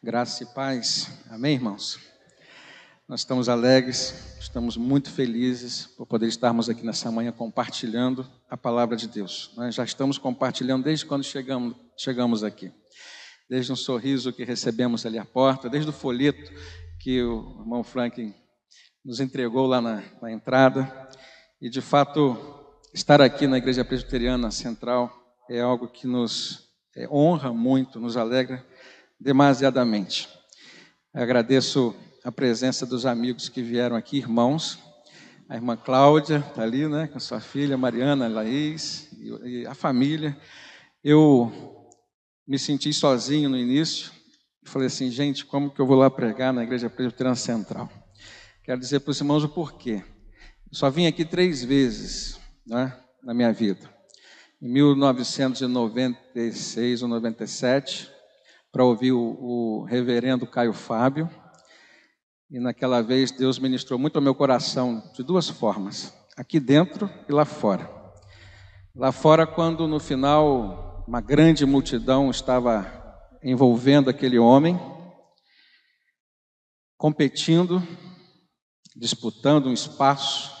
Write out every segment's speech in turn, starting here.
Graça e paz. Amém, irmãos? Nós estamos alegres, estamos muito felizes por poder estarmos aqui nessa manhã compartilhando a palavra de Deus. Nós já estamos compartilhando desde quando chegamos, chegamos aqui. Desde um sorriso que recebemos ali à porta, desde o folheto que o irmão Franklin nos entregou lá na, na entrada. E de fato, estar aqui na Igreja Presbiteriana Central é algo que nos é, honra muito, nos alegra demasiadamente. agradeço a presença dos amigos que vieram aqui, irmãos. A irmã Cláudia está ali, né, com sua filha, Mariana, Laís e, a família. Eu me senti sozinho no início. Falei assim, gente, como que eu vou lá pregar na Igreja Presbiteriana Central? Quero dizer para os irmãos o porquê. Eu só vim aqui três vezes né, na minha vida. Em 1996 ou 97, para ouvir o, o reverendo Caio Fábio. E naquela vez Deus ministrou muito ao meu coração de duas formas, aqui dentro e lá fora. Lá fora, quando no final uma grande multidão estava envolvendo aquele homem, competindo, disputando um espaço,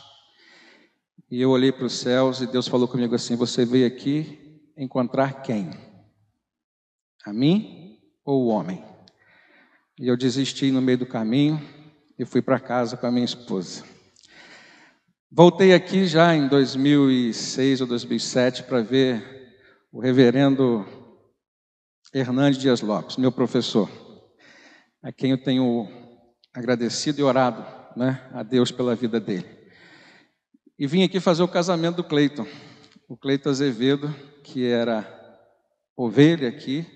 e eu olhei para os céus e Deus falou comigo assim: Você veio aqui encontrar quem? A mim ou o homem? E eu desisti no meio do caminho e fui para casa com a minha esposa. Voltei aqui já em 2006 ou 2007 para ver o reverendo Hernandes Dias Lopes, meu professor, a quem eu tenho agradecido e orado né, a Deus pela vida dele. E vim aqui fazer o casamento do Cleiton, o Cleiton Azevedo, que era ovelha aqui,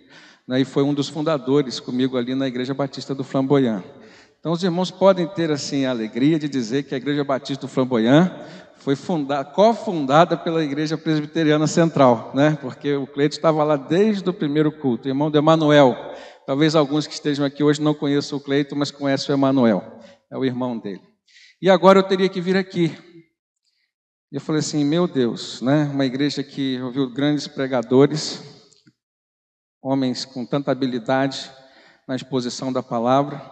né, e foi um dos fundadores comigo ali na Igreja Batista do Flamboyant. Então, os irmãos podem ter assim a alegria de dizer que a Igreja Batista do Flamboyant foi fundada, cofundada pela Igreja Presbiteriana Central, né? Porque o Cleito estava lá desde o primeiro culto, o irmão de Emanuel. Talvez alguns que estejam aqui hoje não conheçam o Cleito, mas conhecem o Emanuel, é o irmão dele. E agora eu teria que vir aqui. Eu falei assim, meu Deus, né? Uma igreja que ouviu grandes pregadores, homens com tanta habilidade na exposição da palavra,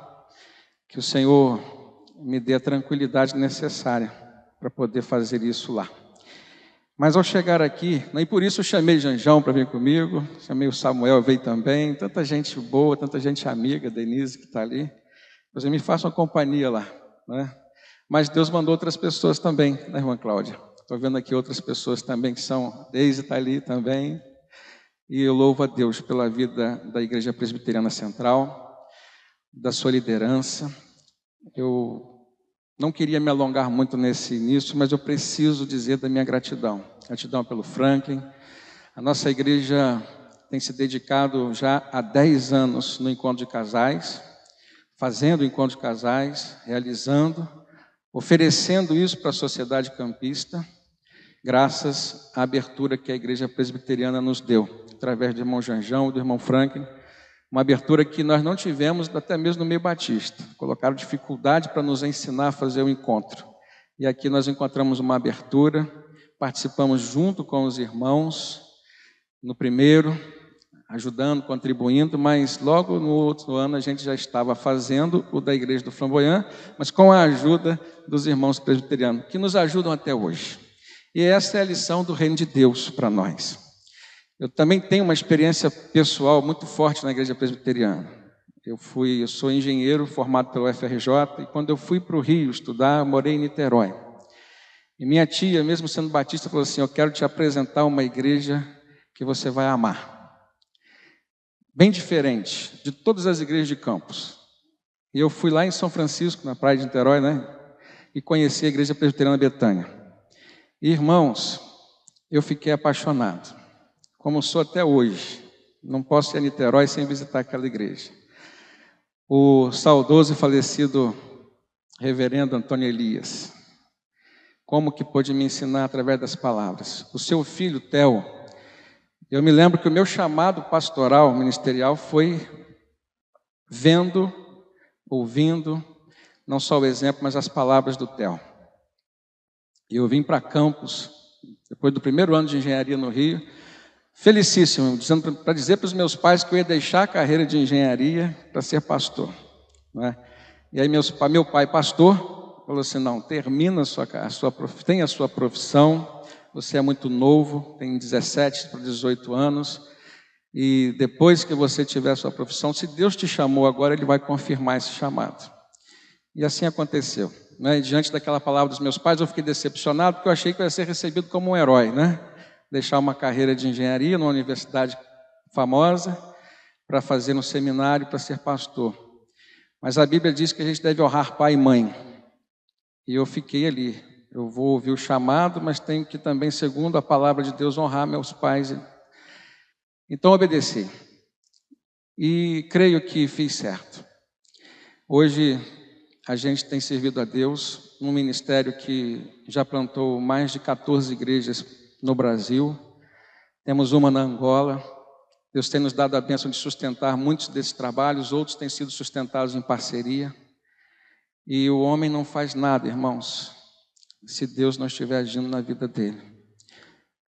que o Senhor me dê a tranquilidade necessária para poder fazer isso lá. Mas ao chegar aqui, né, e por isso eu chamei Janjão para vir comigo, chamei o Samuel, veio também, tanta gente boa, tanta gente amiga, Denise que está ali. Mas me façam companhia lá. Né? Mas Deus mandou outras pessoas também, né, irmã Cláudia? Estou vendo aqui outras pessoas também que são, Deise está ali também. E eu louvo a Deus pela vida da Igreja Presbiteriana Central, da sua liderança. Eu não queria me alongar muito nesse início, mas eu preciso dizer da minha gratidão. Gratidão pelo Franklin. A nossa igreja tem se dedicado já há 10 anos no encontro de casais, fazendo encontro de casais, realizando, oferecendo isso para a sociedade campista, graças à abertura que a igreja presbiteriana nos deu, através do irmão Janjão do irmão Franklin uma abertura que nós não tivemos até mesmo no meio batista. Colocaram dificuldade para nos ensinar a fazer o encontro. E aqui nós encontramos uma abertura, participamos junto com os irmãos no primeiro, ajudando, contribuindo, mas logo no outro ano a gente já estava fazendo o da Igreja do Flamboyant, mas com a ajuda dos irmãos presbiterianos, que nos ajudam até hoje. E essa é a lição do reino de Deus para nós. Eu também tenho uma experiência pessoal muito forte na igreja presbiteriana. Eu fui, eu sou engenheiro formado pelo FRJ e quando eu fui para o Rio estudar, morei em Niterói. E minha tia, mesmo sendo batista, falou assim: "Eu quero te apresentar uma igreja que você vai amar". Bem diferente de todas as igrejas de Campos. E eu fui lá em São Francisco, na praia de Niterói, né? E conheci a igreja presbiteriana Betânia. E, irmãos, eu fiquei apaixonado como sou até hoje. Não posso ir a Niterói sem visitar aquela igreja. O saudoso e falecido reverendo Antônio Elias, como que pôde me ensinar através das palavras? O seu filho, Theo, eu me lembro que o meu chamado pastoral, ministerial, foi vendo, ouvindo, não só o exemplo, mas as palavras do Theo. E eu vim para Campos, depois do primeiro ano de engenharia no Rio, felicíssimo, dizendo para dizer para os meus pais que eu ia deixar a carreira de engenharia para ser pastor. Né? E aí meus, meu pai, pastor, falou assim, não, termina a sua, a sua, tem a sua profissão, você é muito novo, tem 17 para 18 anos, e depois que você tiver a sua profissão, se Deus te chamou agora, Ele vai confirmar esse chamado. E assim aconteceu. Né? diante daquela palavra dos meus pais, eu fiquei decepcionado, porque eu achei que eu ia ser recebido como um herói, né? Deixar uma carreira de engenharia numa universidade famosa, para fazer um seminário, para ser pastor. Mas a Bíblia diz que a gente deve honrar pai e mãe. E eu fiquei ali. Eu vou ouvir o chamado, mas tenho que também, segundo a palavra de Deus, honrar meus pais. Então obedeci. E creio que fiz certo. Hoje a gente tem servido a Deus num ministério que já plantou mais de 14 igrejas no Brasil. Temos uma na Angola. Deus tem nos dado a bênção de sustentar muitos desses trabalhos, outros têm sido sustentados em parceria. E o homem não faz nada, irmãos, se Deus não estiver agindo na vida dele,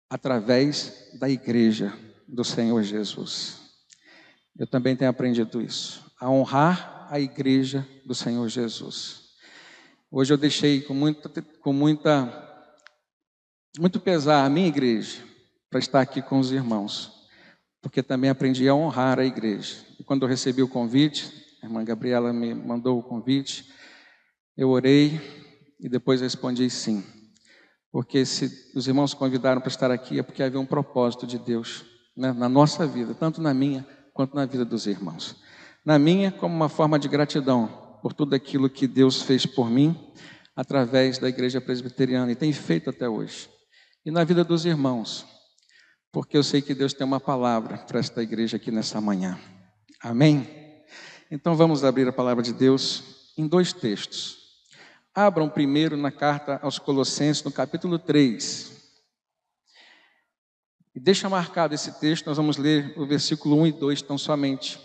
através da igreja do Senhor Jesus. Eu também tenho aprendido isso, a honrar a igreja do Senhor Jesus. Hoje eu deixei com muita, com muita, muito pesar a minha igreja para estar aqui com os irmãos, porque também aprendi a honrar a igreja. E quando eu recebi o convite, a irmã Gabriela me mandou o convite, eu orei e depois respondi sim. Porque se os irmãos convidaram para estar aqui é porque havia um propósito de Deus né, na nossa vida, tanto na minha quanto na vida dos irmãos na minha como uma forma de gratidão por tudo aquilo que Deus fez por mim através da igreja presbiteriana e tem feito até hoje. E na vida dos irmãos, porque eu sei que Deus tem uma palavra para esta igreja aqui nessa manhã. Amém? Então vamos abrir a palavra de Deus em dois textos. Abram primeiro na carta aos Colossenses, no capítulo 3. E deixa marcado esse texto, nós vamos ler o versículo 1 e 2 tão somente.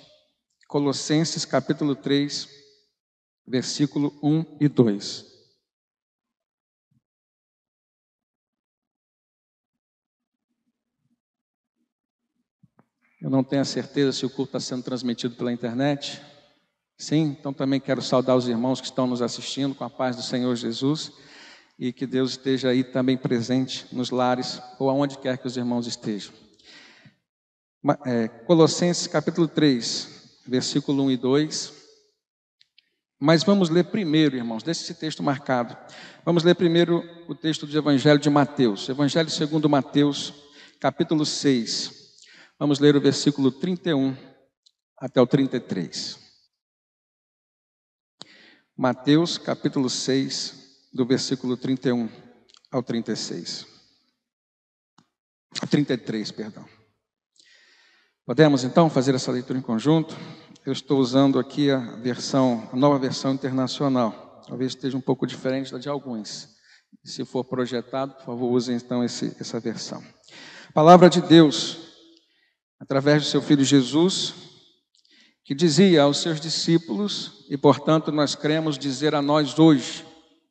Colossenses capítulo 3, versículo 1 e 2. Eu não tenho a certeza se o culto está sendo transmitido pela internet. Sim, então também quero saudar os irmãos que estão nos assistindo com a paz do Senhor Jesus e que Deus esteja aí também presente nos lares ou aonde quer que os irmãos estejam. É, Colossenses capítulo 3, versículo 1 e 2. Mas vamos ler primeiro, irmãos, deixe esse texto marcado. Vamos ler primeiro o texto do Evangelho de Mateus, Evangelho segundo Mateus, capítulo 6. Vamos ler o versículo 31 até o 33. Mateus, capítulo 6, do versículo 31 ao 36. 33, perdão. Podemos então fazer essa leitura em conjunto? Eu estou usando aqui a versão, a nova versão internacional. Talvez esteja um pouco diferente da de alguns. Se for projetado, por favor, usem então esse, essa versão. Palavra de Deus, através do seu filho Jesus, que dizia aos seus discípulos, e portanto nós cremos dizer a nós hoje,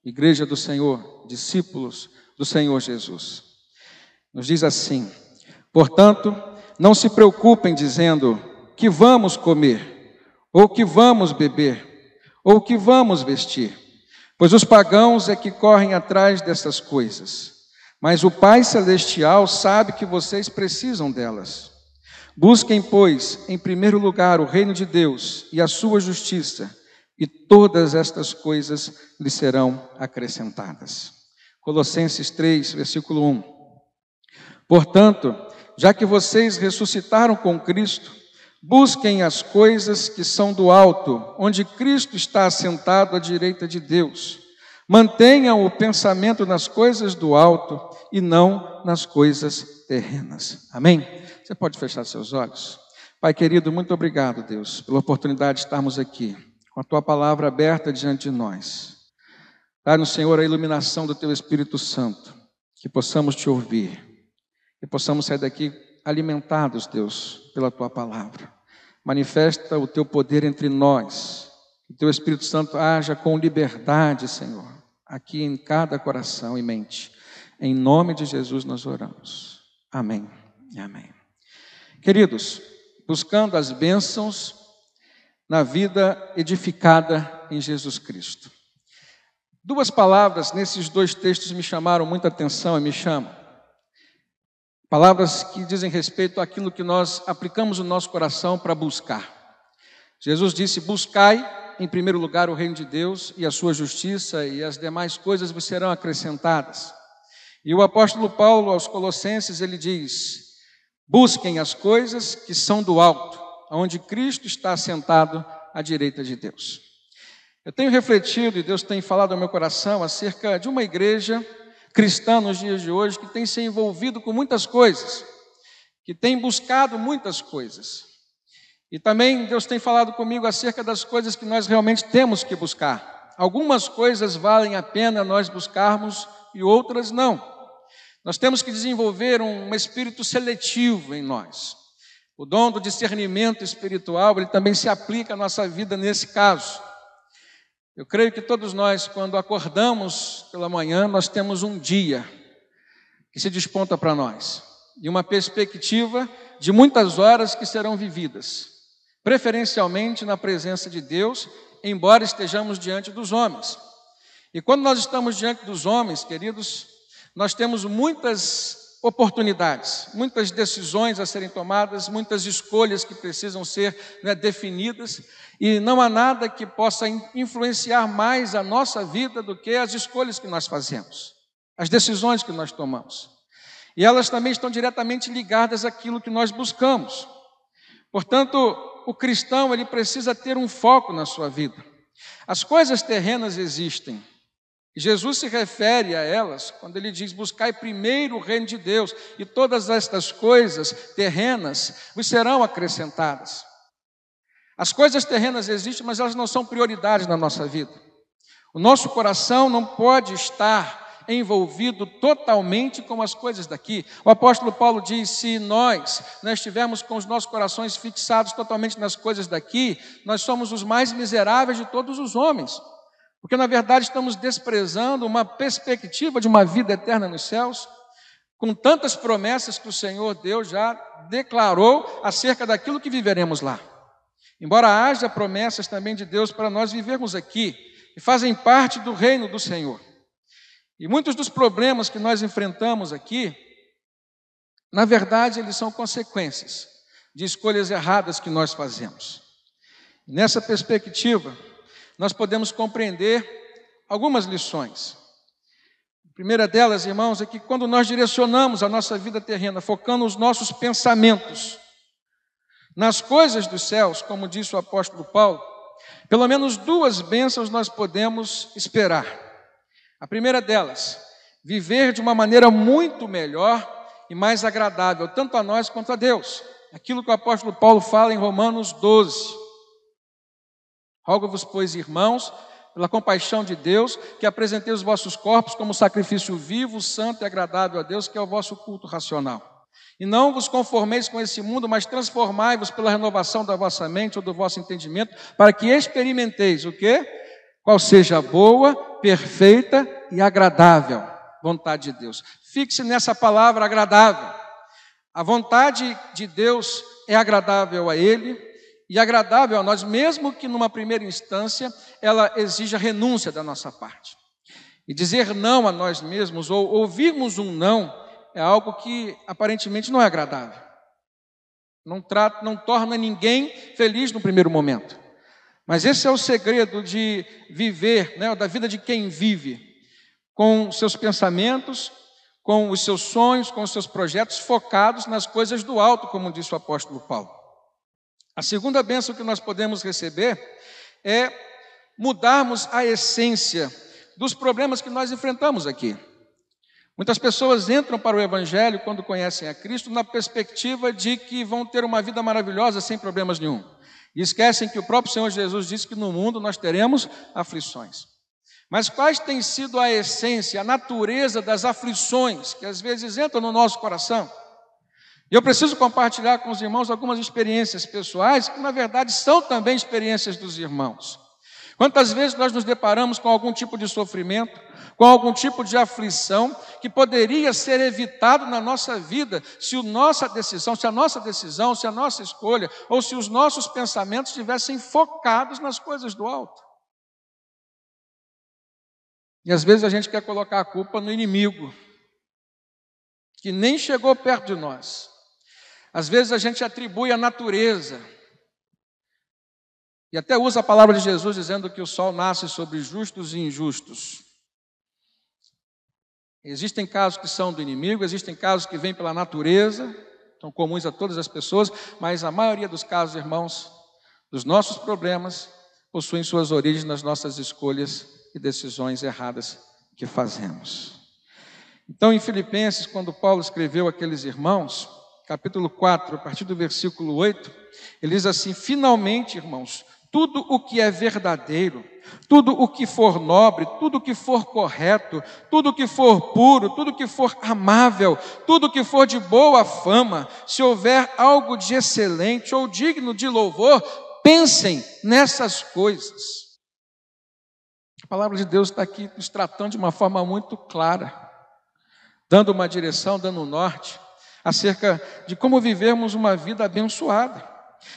Igreja do Senhor, discípulos do Senhor Jesus. Nos diz assim: portanto, não se preocupem dizendo que vamos comer, ou que vamos beber, ou que vamos vestir, pois os pagãos é que correm atrás dessas coisas. Mas o Pai Celestial sabe que vocês precisam delas. Busquem, pois, em primeiro lugar o reino de Deus e a sua justiça, e todas estas coisas lhe serão acrescentadas. Colossenses 3, versículo 1. Portanto, já que vocês ressuscitaram com Cristo, busquem as coisas que são do alto, onde Cristo está assentado à direita de Deus. Mantenham o pensamento nas coisas do alto e não nas coisas terrenas. Amém? Você pode fechar seus olhos? Pai querido, muito obrigado, Deus, pela oportunidade de estarmos aqui, com a tua palavra aberta diante de nós. Dá-nos, Senhor, a iluminação do teu Espírito Santo, que possamos te ouvir e possamos sair daqui alimentados, Deus, pela tua palavra. Manifesta o teu poder entre nós, que o teu Espírito Santo haja com liberdade, Senhor, aqui em cada coração e mente. Em nome de Jesus nós oramos. Amém amém. Queridos, buscando as bênçãos na vida edificada em Jesus Cristo. Duas palavras nesses dois textos me chamaram muita atenção e me chamam. Palavras que dizem respeito àquilo que nós aplicamos no nosso coração para buscar. Jesus disse: Buscai em primeiro lugar o reino de Deus e a sua justiça, e as demais coisas vos serão acrescentadas. E o apóstolo Paulo aos Colossenses ele diz: Busquem as coisas que são do alto, onde Cristo está sentado à direita de Deus. Eu tenho refletido e Deus tem falado ao meu coração acerca de uma igreja cristã nos dias de hoje que tem se envolvido com muitas coisas, que tem buscado muitas coisas. E também Deus tem falado comigo acerca das coisas que nós realmente temos que buscar. Algumas coisas valem a pena nós buscarmos e outras não. Nós temos que desenvolver um espírito seletivo em nós. O dom do discernimento espiritual, ele também se aplica à nossa vida nesse caso. Eu creio que todos nós, quando acordamos pela manhã, nós temos um dia que se desponta para nós e uma perspectiva de muitas horas que serão vividas, preferencialmente na presença de Deus, embora estejamos diante dos homens. E quando nós estamos diante dos homens, queridos, nós temos muitas oportunidades, muitas decisões a serem tomadas, muitas escolhas que precisam ser né, definidas, e não há nada que possa influenciar mais a nossa vida do que as escolhas que nós fazemos, as decisões que nós tomamos. E elas também estão diretamente ligadas àquilo que nós buscamos. Portanto, o cristão ele precisa ter um foco na sua vida. As coisas terrenas existem, Jesus se refere a elas quando ele diz: Buscai primeiro o reino de Deus, e todas estas coisas terrenas vos serão acrescentadas. As coisas terrenas existem, mas elas não são prioridades na nossa vida. O nosso coração não pode estar envolvido totalmente com as coisas daqui. O apóstolo Paulo diz: se nós não estivermos com os nossos corações fixados totalmente nas coisas daqui, nós somos os mais miseráveis de todos os homens. Porque na verdade estamos desprezando uma perspectiva de uma vida eterna nos céus, com tantas promessas que o Senhor Deus já declarou acerca daquilo que viveremos lá. Embora haja promessas também de Deus para nós vivermos aqui, e fazem parte do reino do Senhor. E muitos dos problemas que nós enfrentamos aqui, na verdade, eles são consequências de escolhas erradas que nós fazemos. Nessa perspectiva, nós podemos compreender algumas lições. A primeira delas, irmãos, é que quando nós direcionamos a nossa vida terrena, focando os nossos pensamentos nas coisas dos céus, como disse o apóstolo Paulo, pelo menos duas bênçãos nós podemos esperar. A primeira delas, viver de uma maneira muito melhor e mais agradável, tanto a nós quanto a Deus. Aquilo que o apóstolo Paulo fala em Romanos 12. Rogo-vos, pois, irmãos, pela compaixão de Deus, que apresentei os vossos corpos como sacrifício vivo, santo e agradável a Deus, que é o vosso culto racional. E não vos conformeis com esse mundo, mas transformai-vos pela renovação da vossa mente ou do vosso entendimento, para que experimenteis o quê? Qual seja boa, perfeita e agradável vontade de Deus. Fixe nessa palavra agradável. A vontade de Deus é agradável a Ele, e agradável a nós, mesmo que numa primeira instância ela exija renúncia da nossa parte. E dizer não a nós mesmos, ou ouvirmos um não, é algo que aparentemente não é agradável. Não, trata, não torna ninguém feliz no primeiro momento. Mas esse é o segredo de viver, né, da vida de quem vive, com seus pensamentos, com os seus sonhos, com os seus projetos focados nas coisas do alto, como disse o apóstolo Paulo. A segunda bênção que nós podemos receber é mudarmos a essência dos problemas que nós enfrentamos aqui. Muitas pessoas entram para o Evangelho quando conhecem a Cristo na perspectiva de que vão ter uma vida maravilhosa sem problemas nenhum. E esquecem que o próprio Senhor Jesus disse que no mundo nós teremos aflições. Mas quais tem sido a essência, a natureza das aflições que às vezes entram no nosso coração? E eu preciso compartilhar com os irmãos algumas experiências pessoais que, na verdade, são também experiências dos irmãos. Quantas vezes nós nos deparamos com algum tipo de sofrimento, com algum tipo de aflição que poderia ser evitado na nossa vida se a nossa decisão, se a nossa decisão, se a nossa escolha ou se os nossos pensamentos estivessem focados nas coisas do alto. E às vezes a gente quer colocar a culpa no inimigo, que nem chegou perto de nós. Às vezes a gente atribui a natureza, e até usa a palavra de Jesus dizendo que o sol nasce sobre justos e injustos. Existem casos que são do inimigo, existem casos que vêm pela natureza, são comuns a todas as pessoas, mas a maioria dos casos, irmãos, dos nossos problemas, possuem suas origens nas nossas escolhas e decisões erradas que fazemos. Então, em Filipenses, quando Paulo escreveu aqueles irmãos, capítulo 4, a partir do versículo 8, ele diz assim: Finalmente, irmãos, tudo o que é verdadeiro, tudo o que for nobre, tudo o que for correto, tudo o que for puro, tudo o que for amável, tudo o que for de boa fama, se houver algo de excelente ou digno de louvor, pensem nessas coisas. A palavra de Deus está aqui nos tratando de uma forma muito clara, dando uma direção, dando um norte, acerca de como vivermos uma vida abençoada.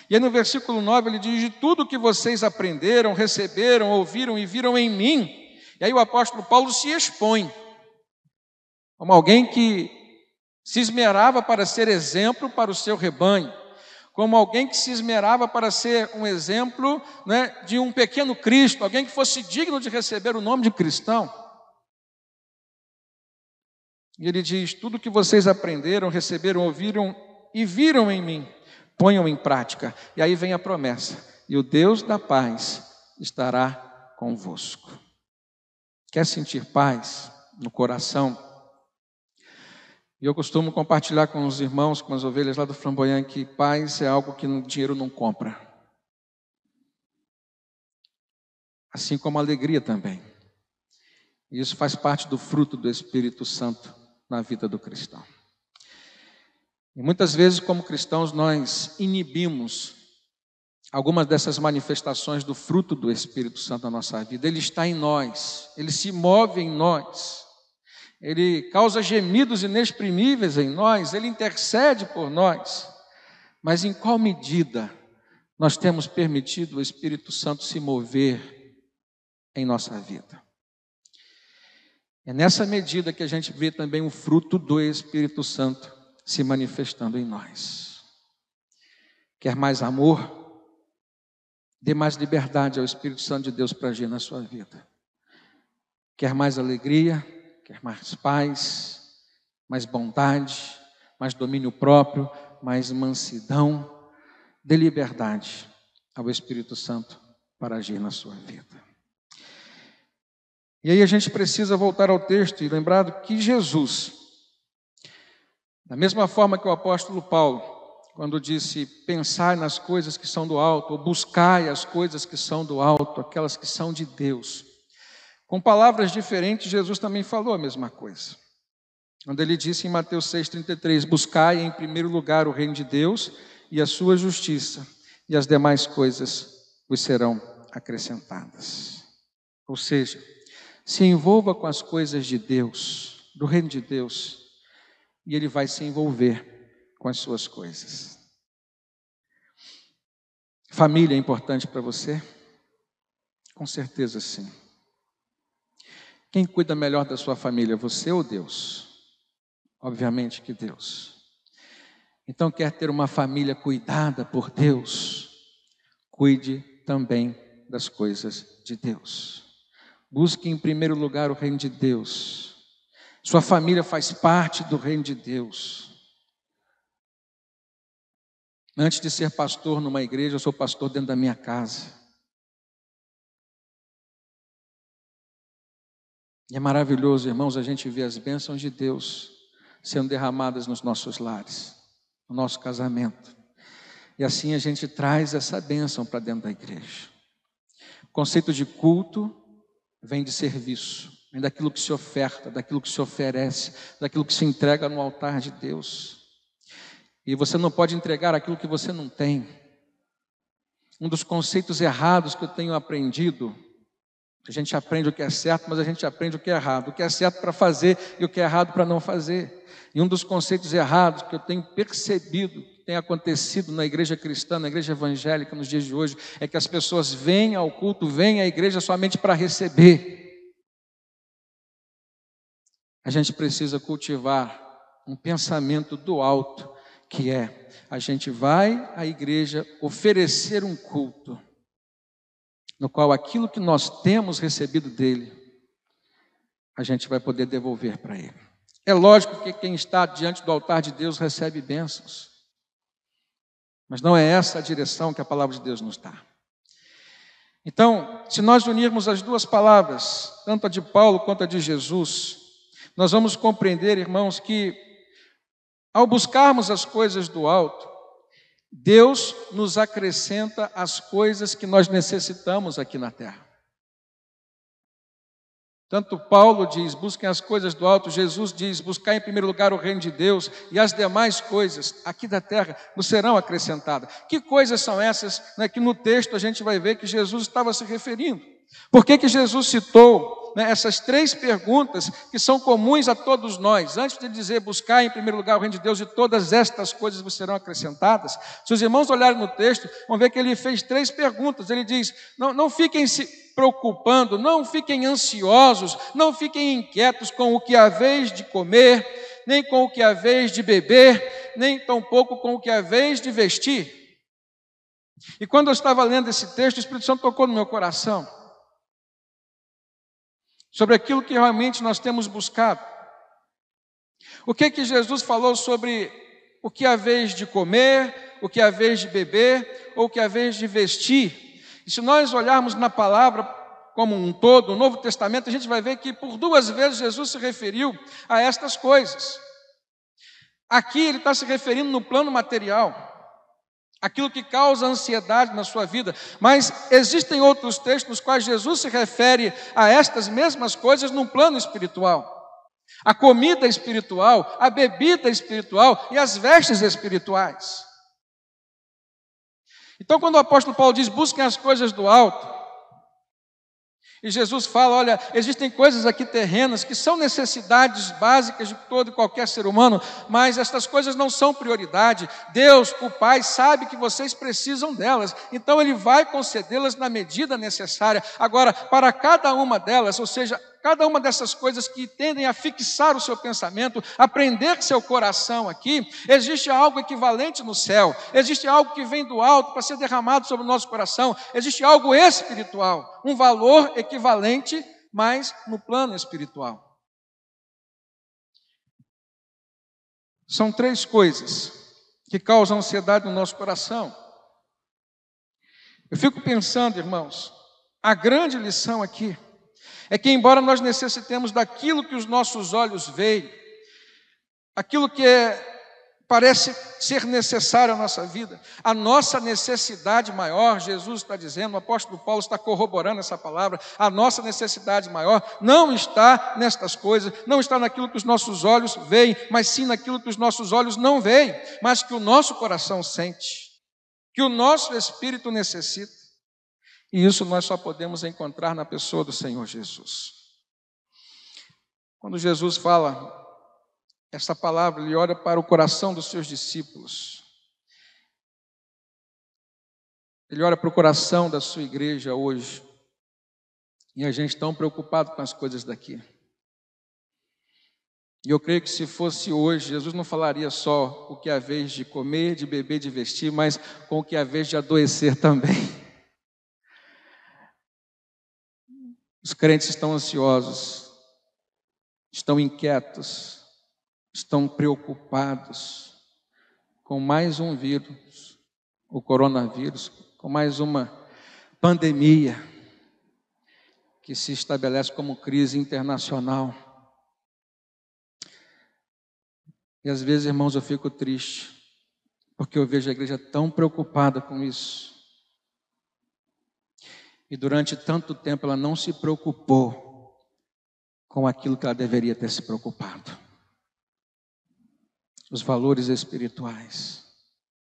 E aí no versículo 9 ele diz: De tudo que vocês aprenderam, receberam, ouviram e viram em mim. E aí o apóstolo Paulo se expõe como alguém que se esmerava para ser exemplo para o seu rebanho, como alguém que se esmerava para ser um exemplo né, de um pequeno Cristo, alguém que fosse digno de receber o nome de cristão. E ele diz: Tudo que vocês aprenderam, receberam, ouviram e viram em mim ponham em prática. E aí vem a promessa: e o Deus da paz estará convosco. Quer sentir paz no coração? E eu costumo compartilhar com os irmãos, com as ovelhas lá do Flamboyant, que paz é algo que o dinheiro não compra. Assim como alegria também. Isso faz parte do fruto do Espírito Santo na vida do cristão. E muitas vezes, como cristãos, nós inibimos algumas dessas manifestações do fruto do Espírito Santo na nossa vida. Ele está em nós, ele se move em nós, ele causa gemidos inexprimíveis em nós, ele intercede por nós. Mas em qual medida nós temos permitido o Espírito Santo se mover em nossa vida? É nessa medida que a gente vê também o fruto do Espírito Santo se manifestando em nós. Quer mais amor? Dê mais liberdade ao Espírito Santo de Deus para agir na sua vida. Quer mais alegria? Quer mais paz? Mais bondade? Mais domínio próprio? Mais mansidão? Dê liberdade ao Espírito Santo para agir na sua vida. E aí a gente precisa voltar ao texto e lembrar que Jesus, da mesma forma que o apóstolo Paulo, quando disse pensai nas coisas que são do alto, ou buscai as coisas que são do alto, aquelas que são de Deus. Com palavras diferentes, Jesus também falou a mesma coisa. Quando ele disse em Mateus 6,33: Buscai em primeiro lugar o reino de Deus e a sua justiça, e as demais coisas vos serão acrescentadas. Ou seja, se envolva com as coisas de Deus, do reino de Deus, e ele vai se envolver com as suas coisas. Família é importante para você? Com certeza sim. Quem cuida melhor da sua família, você ou Deus? Obviamente que Deus. Então, quer ter uma família cuidada por Deus? Cuide também das coisas de Deus. Busque em primeiro lugar o reino de Deus sua família faz parte do reino de Deus. Antes de ser pastor numa igreja, eu sou pastor dentro da minha casa. E é maravilhoso, irmãos, a gente ver as bênçãos de Deus sendo derramadas nos nossos lares, no nosso casamento. E assim a gente traz essa bênção para dentro da igreja. O conceito de culto vem de serviço vem daquilo que se oferta, daquilo que se oferece, daquilo que se entrega no altar de Deus. E você não pode entregar aquilo que você não tem. Um dos conceitos errados que eu tenho aprendido A gente aprende o que é certo, mas a gente aprende o que é errado. O que é certo para fazer e o que é errado para não fazer. E um dos conceitos errados que eu tenho percebido tem acontecido na igreja cristã, na igreja evangélica nos dias de hoje, é que as pessoas vêm ao culto, vêm à igreja somente para receber. A gente precisa cultivar um pensamento do alto, que é: a gente vai à igreja oferecer um culto, no qual aquilo que nós temos recebido dele, a gente vai poder devolver para ele. É lógico que quem está diante do altar de Deus recebe bênçãos, mas não é essa a direção que a palavra de Deus nos dá. Então, se nós unirmos as duas palavras, tanto a de Paulo quanto a de Jesus, nós vamos compreender, irmãos, que ao buscarmos as coisas do alto, Deus nos acrescenta as coisas que nós necessitamos aqui na terra. Tanto Paulo diz: busquem as coisas do alto, Jesus diz: buscar em primeiro lugar o reino de Deus, e as demais coisas aqui da terra nos serão acrescentadas. Que coisas são essas né, que no texto a gente vai ver que Jesus estava se referindo? Por que, que Jesus citou né, essas três perguntas que são comuns a todos nós? Antes de dizer buscar em primeiro lugar o reino de Deus e todas estas coisas vos serão acrescentadas, se os irmãos olharem no texto, vão ver que ele fez três perguntas. Ele diz: não, não fiquem se preocupando, não fiquem ansiosos, não fiquem inquietos com o que há vez de comer, nem com o que há vez de beber, nem tampouco com o que há vez de vestir. E quando eu estava lendo esse texto, o Espírito Santo tocou no meu coração sobre aquilo que realmente nós temos buscado. O que que Jesus falou sobre o que há vez de comer, o que há vez de beber, ou o que há vez de vestir? E se nós olharmos na palavra como um todo, o Novo Testamento, a gente vai ver que por duas vezes Jesus se referiu a estas coisas. Aqui ele está se referindo no plano material aquilo que causa ansiedade na sua vida. Mas existem outros textos nos quais Jesus se refere a estas mesmas coisas num plano espiritual. A comida espiritual, a bebida espiritual e as vestes espirituais. Então, quando o apóstolo Paulo diz: busquem as coisas do alto, e Jesus fala: olha, existem coisas aqui terrenas que são necessidades básicas de todo e qualquer ser humano, mas estas coisas não são prioridade. Deus, o Pai, sabe que vocês precisam delas, então Ele vai concedê-las na medida necessária. Agora, para cada uma delas, ou seja, cada uma dessas coisas que tendem a fixar o seu pensamento, a prender seu coração aqui, existe algo equivalente no céu, existe algo que vem do alto para ser derramado sobre o nosso coração, existe algo espiritual, um valor equivalente, mas no plano espiritual. São três coisas que causam ansiedade no nosso coração. Eu fico pensando, irmãos, a grande lição aqui é que, embora nós necessitemos daquilo que os nossos olhos veem, aquilo que é, parece ser necessário à nossa vida, a nossa necessidade maior, Jesus está dizendo, o apóstolo Paulo está corroborando essa palavra, a nossa necessidade maior não está nestas coisas, não está naquilo que os nossos olhos veem, mas sim naquilo que os nossos olhos não veem, mas que o nosso coração sente, que o nosso espírito necessita. E isso nós só podemos encontrar na pessoa do Senhor Jesus. Quando Jesus fala essa palavra, ele olha para o coração dos seus discípulos. Ele olha para o coração da sua igreja hoje. E a gente tão preocupado com as coisas daqui. E eu creio que se fosse hoje, Jesus não falaria só o que é a vez de comer, de beber, de vestir, mas com o que é a vez de adoecer também. Os crentes estão ansiosos, estão inquietos, estão preocupados com mais um vírus, o coronavírus, com mais uma pandemia que se estabelece como crise internacional. E às vezes, irmãos, eu fico triste, porque eu vejo a igreja tão preocupada com isso. E durante tanto tempo ela não se preocupou com aquilo que ela deveria ter se preocupado. Os valores espirituais,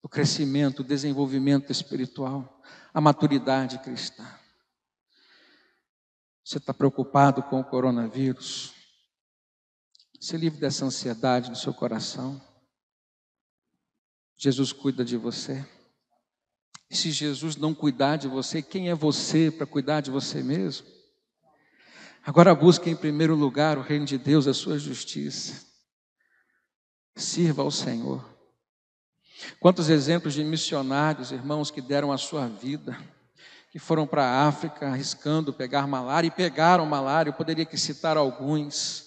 o crescimento, o desenvolvimento espiritual, a maturidade cristã. Você está preocupado com o coronavírus? Se livre dessa ansiedade no seu coração. Jesus cuida de você. Se Jesus não cuidar de você, quem é você para cuidar de você mesmo? Agora busque em primeiro lugar o reino de Deus, a sua justiça. Sirva ao Senhor. Quantos exemplos de missionários, irmãos, que deram a sua vida, que foram para a África arriscando pegar malária e pegaram malária, eu poderia que citar alguns.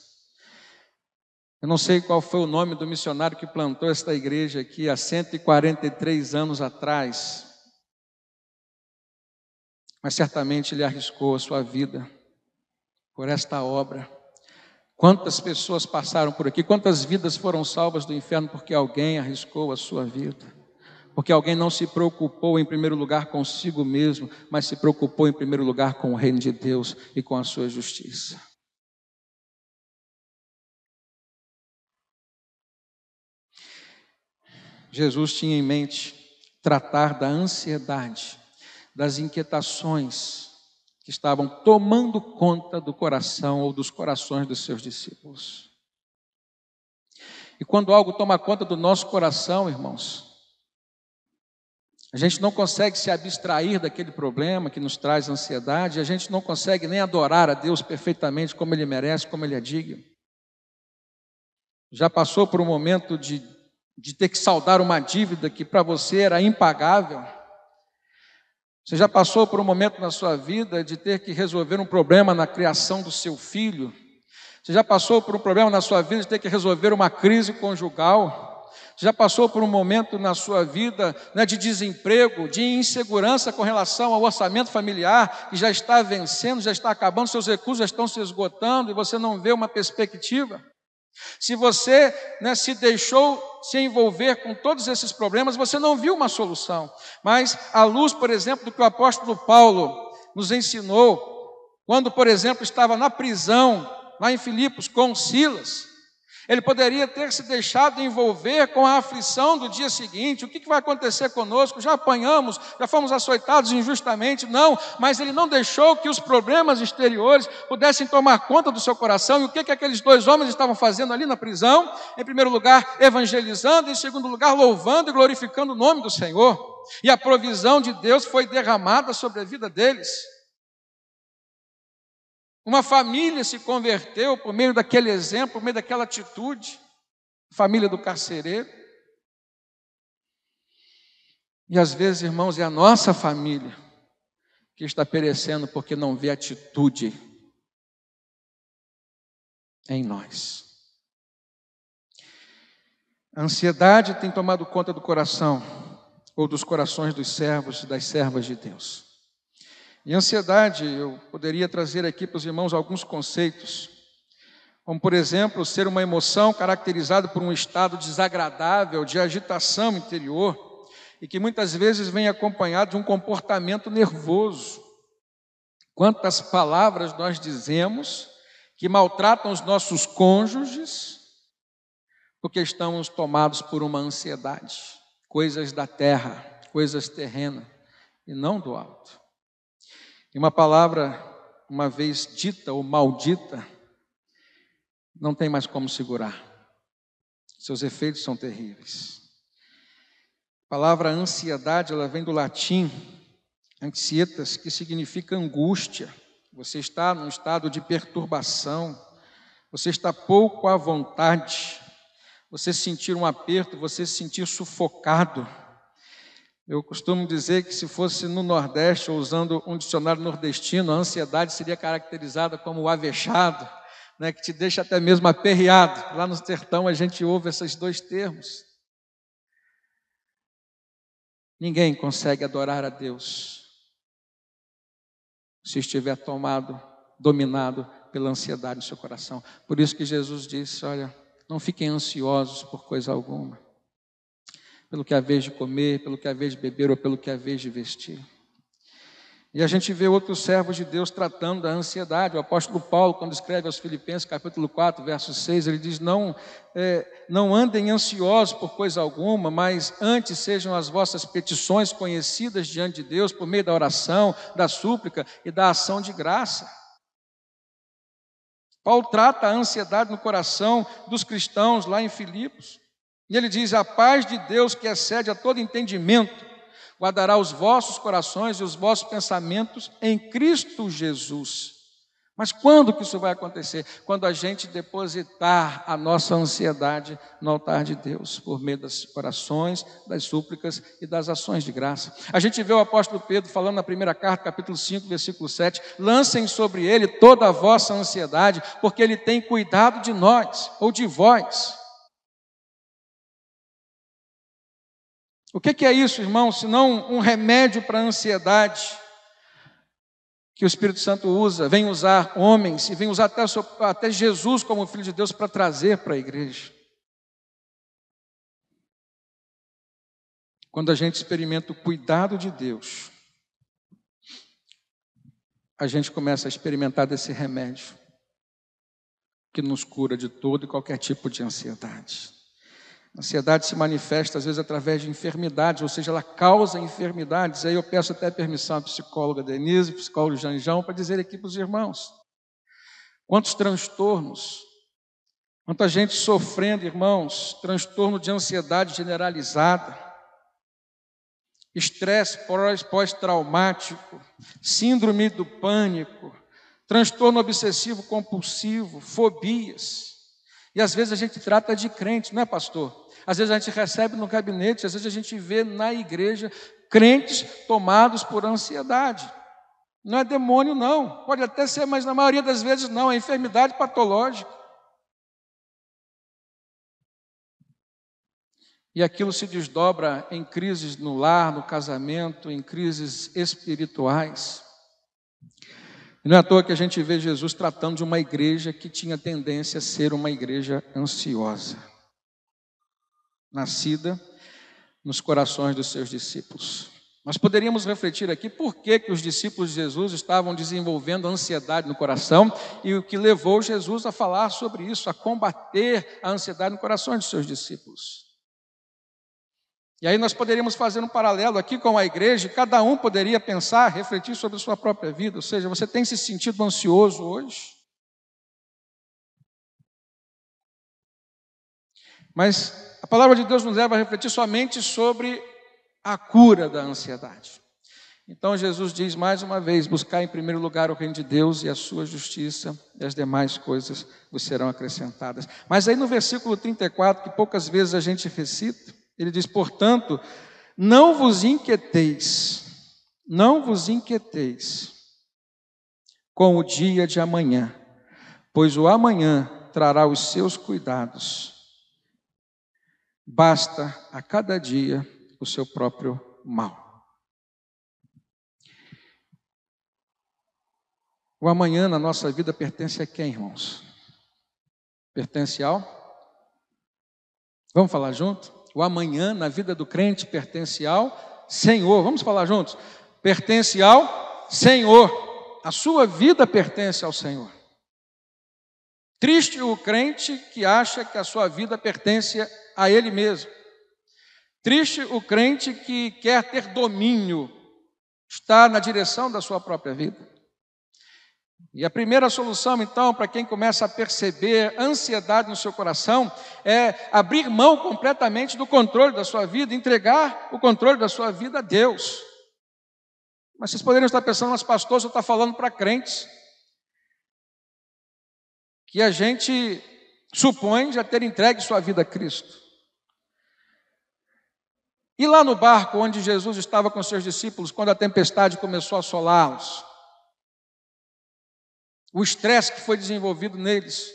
Eu não sei qual foi o nome do missionário que plantou esta igreja aqui há 143 anos atrás, mas certamente ele arriscou a sua vida por esta obra. Quantas pessoas passaram por aqui, quantas vidas foram salvas do inferno porque alguém arriscou a sua vida, porque alguém não se preocupou em primeiro lugar consigo mesmo, mas se preocupou em primeiro lugar com o reino de Deus e com a sua justiça. Jesus tinha em mente tratar da ansiedade, das inquietações que estavam tomando conta do coração ou dos corações dos seus discípulos. E quando algo toma conta do nosso coração, irmãos, a gente não consegue se abstrair daquele problema que nos traz ansiedade, a gente não consegue nem adorar a Deus perfeitamente como Ele merece, como Ele é digno. Já passou por um momento de de ter que saldar uma dívida que para você era impagável. Você já passou por um momento na sua vida de ter que resolver um problema na criação do seu filho. Você já passou por um problema na sua vida de ter que resolver uma crise conjugal. Você já passou por um momento na sua vida né, de desemprego, de insegurança com relação ao orçamento familiar, que já está vencendo, já está acabando, seus recursos já estão se esgotando e você não vê uma perspectiva. Se você né, se deixou se envolver com todos esses problemas, você não viu uma solução. Mas, à luz, por exemplo, do que o apóstolo Paulo nos ensinou, quando, por exemplo, estava na prisão, lá em Filipos, com Silas, ele poderia ter se deixado envolver com a aflição do dia seguinte. O que vai acontecer conosco? Já apanhamos, já fomos açoitados injustamente. Não, mas ele não deixou que os problemas exteriores pudessem tomar conta do seu coração. E o que, que aqueles dois homens estavam fazendo ali na prisão? Em primeiro lugar, evangelizando, em segundo lugar, louvando e glorificando o nome do Senhor. E a provisão de Deus foi derramada sobre a vida deles. Uma família se converteu por meio daquele exemplo, por meio daquela atitude. Família do carcereiro. E às vezes, irmãos, é a nossa família que está perecendo porque não vê atitude em nós. A ansiedade tem tomado conta do coração ou dos corações dos servos e das servas de Deus. E ansiedade, eu poderia trazer aqui para os irmãos alguns conceitos, como por exemplo, ser uma emoção caracterizada por um estado desagradável de agitação interior e que muitas vezes vem acompanhado de um comportamento nervoso. Quantas palavras nós dizemos que maltratam os nossos cônjuges porque estamos tomados por uma ansiedade, coisas da terra, coisas terrenas e não do alto. E uma palavra, uma vez dita ou maldita, não tem mais como segurar. Seus efeitos são terríveis. A palavra ansiedade, ela vem do latim ansietas, que significa angústia. Você está num estado de perturbação, você está pouco à vontade, você sentir um aperto, você se sentir sufocado. Eu costumo dizer que se fosse no Nordeste, ou usando um dicionário nordestino, a ansiedade seria caracterizada como o avexado, né, que te deixa até mesmo aperreado. Lá no sertão a gente ouve esses dois termos. Ninguém consegue adorar a Deus se estiver tomado, dominado pela ansiedade no seu coração. Por isso que Jesus disse: Olha, não fiquem ansiosos por coisa alguma pelo que a vez de comer, pelo que a vez de beber ou pelo que a vez de vestir. E a gente vê outros servos de Deus tratando da ansiedade. O apóstolo Paulo, quando escreve aos Filipenses, capítulo 4, verso 6, ele diz: Não, é, não andem ansiosos por coisa alguma, mas antes sejam as vossas petições conhecidas diante de Deus por meio da oração, da súplica e da ação de graça. Paulo trata a ansiedade no coração dos cristãos lá em Filipos. E ele diz: A paz de Deus, que excede a todo entendimento, guardará os vossos corações e os vossos pensamentos em Cristo Jesus. Mas quando que isso vai acontecer? Quando a gente depositar a nossa ansiedade no altar de Deus, por meio das orações, das súplicas e das ações de graça. A gente vê o apóstolo Pedro falando na primeira carta, capítulo 5, versículo 7: lancem sobre ele toda a vossa ansiedade, porque ele tem cuidado de nós ou de vós. O que é isso, irmão, senão um remédio para a ansiedade que o Espírito Santo usa, vem usar homens e vem usar até, até Jesus como Filho de Deus para trazer para a igreja. Quando a gente experimenta o cuidado de Deus, a gente começa a experimentar desse remédio que nos cura de todo e qualquer tipo de ansiedade. A ansiedade se manifesta às vezes através de enfermidades, ou seja, ela causa enfermidades. Aí eu peço até permissão à psicóloga Denise, psicólogo Janjão, para dizer aqui para os irmãos. Quantos transtornos, quanta gente sofrendo, irmãos, transtorno de ansiedade generalizada, estresse pós-traumático, síndrome do pânico, transtorno obsessivo compulsivo, fobias. E às vezes a gente trata de crente, não é, pastor? Às vezes a gente recebe no gabinete, às vezes a gente vê na igreja crentes tomados por ansiedade. Não é demônio, não. Pode até ser, mas na maioria das vezes não. É enfermidade patológica. E aquilo se desdobra em crises no lar, no casamento, em crises espirituais. Não é à toa que a gente vê Jesus tratando de uma igreja que tinha tendência a ser uma igreja ansiosa, nascida nos corações dos seus discípulos. Nós poderíamos refletir aqui por que, que os discípulos de Jesus estavam desenvolvendo ansiedade no coração e o que levou Jesus a falar sobre isso, a combater a ansiedade no coração dos seus discípulos. E aí nós poderíamos fazer um paralelo aqui com a igreja, cada um poderia pensar, refletir sobre a sua própria vida, ou seja, você tem se sentido ansioso hoje? Mas a palavra de Deus nos leva a refletir somente sobre a cura da ansiedade. Então Jesus diz mais uma vez: buscar em primeiro lugar o reino de Deus e a sua justiça, e as demais coisas vos serão acrescentadas. Mas aí no versículo 34, que poucas vezes a gente recita, ele diz: Portanto, não vos inquieteis, não vos inquieteis com o dia de amanhã, pois o amanhã trará os seus cuidados. Basta a cada dia o seu próprio mal. O amanhã na nossa vida pertence a quem, irmãos? Pertence ao? Vamos falar junto? O amanhã na vida do crente pertence ao Senhor. Vamos falar juntos? Pertence ao Senhor. A sua vida pertence ao Senhor. Triste o crente que acha que a sua vida pertence a ele mesmo. Triste o crente que quer ter domínio, está na direção da sua própria vida. E a primeira solução, então, para quem começa a perceber ansiedade no seu coração, é abrir mão completamente do controle da sua vida, entregar o controle da sua vida a Deus. Mas vocês poderiam estar pensando, mas pastor, você está falando para crentes que a gente supõe já ter entregue sua vida a Cristo. E lá no barco onde Jesus estava com seus discípulos, quando a tempestade começou a assolá-los, o estresse que foi desenvolvido neles,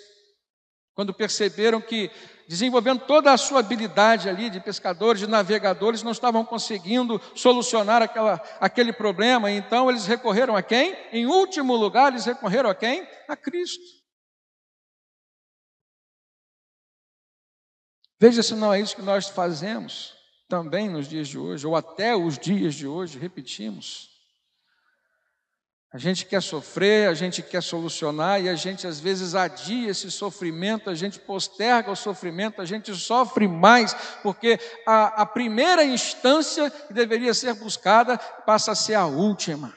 quando perceberam que, desenvolvendo toda a sua habilidade ali de pescadores, de navegadores, não estavam conseguindo solucionar aquela, aquele problema, então eles recorreram a quem? Em último lugar, eles recorreram a quem? A Cristo. Veja se não é isso que nós fazemos também nos dias de hoje, ou até os dias de hoje, repetimos. A gente quer sofrer, a gente quer solucionar e a gente às vezes adia esse sofrimento, a gente posterga o sofrimento, a gente sofre mais, porque a, a primeira instância que deveria ser buscada passa a ser a última.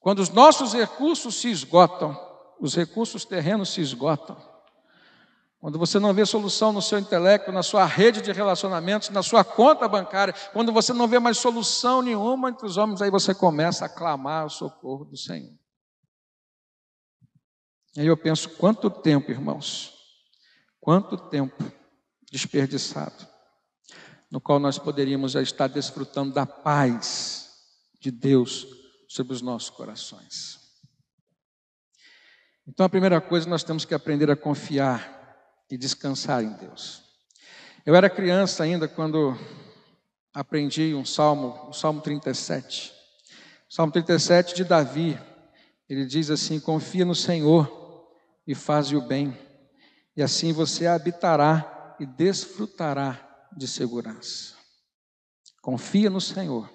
Quando os nossos recursos se esgotam, os recursos terrenos se esgotam. Quando você não vê solução no seu intelecto, na sua rede de relacionamentos, na sua conta bancária, quando você não vê mais solução nenhuma entre os homens, aí você começa a clamar o socorro do Senhor. E aí eu penso, quanto tempo, irmãos, quanto tempo desperdiçado, no qual nós poderíamos já estar desfrutando da paz de Deus sobre os nossos corações. Então a primeira coisa nós temos que aprender a confiar e descansar em Deus. Eu era criança ainda quando aprendi um salmo, o Salmo 37. O salmo 37 de Davi. Ele diz assim: Confia no Senhor e faz o bem, e assim você habitará e desfrutará de segurança. Confia no Senhor.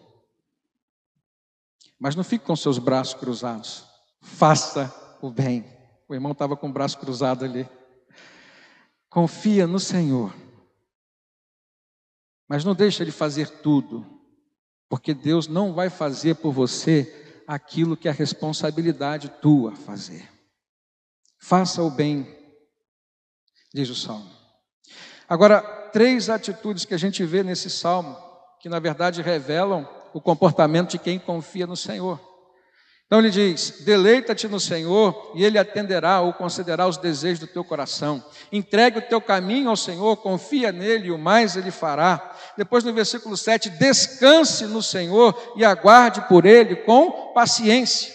Mas não fique com seus braços cruzados. Faça o bem. O irmão estava com o braço cruzado ali. Confia no Senhor. Mas não deixa de fazer tudo, porque Deus não vai fazer por você aquilo que é responsabilidade tua fazer. Faça o bem, diz o salmo. Agora, três atitudes que a gente vê nesse salmo, que na verdade revelam o comportamento de quem confia no Senhor. Então ele diz: deleita-te no Senhor e Ele atenderá ou concederá os desejos do teu coração. Entregue o teu caminho ao Senhor, confia nele e o mais Ele fará. Depois no versículo 7, descanse no Senhor e aguarde por Ele com paciência.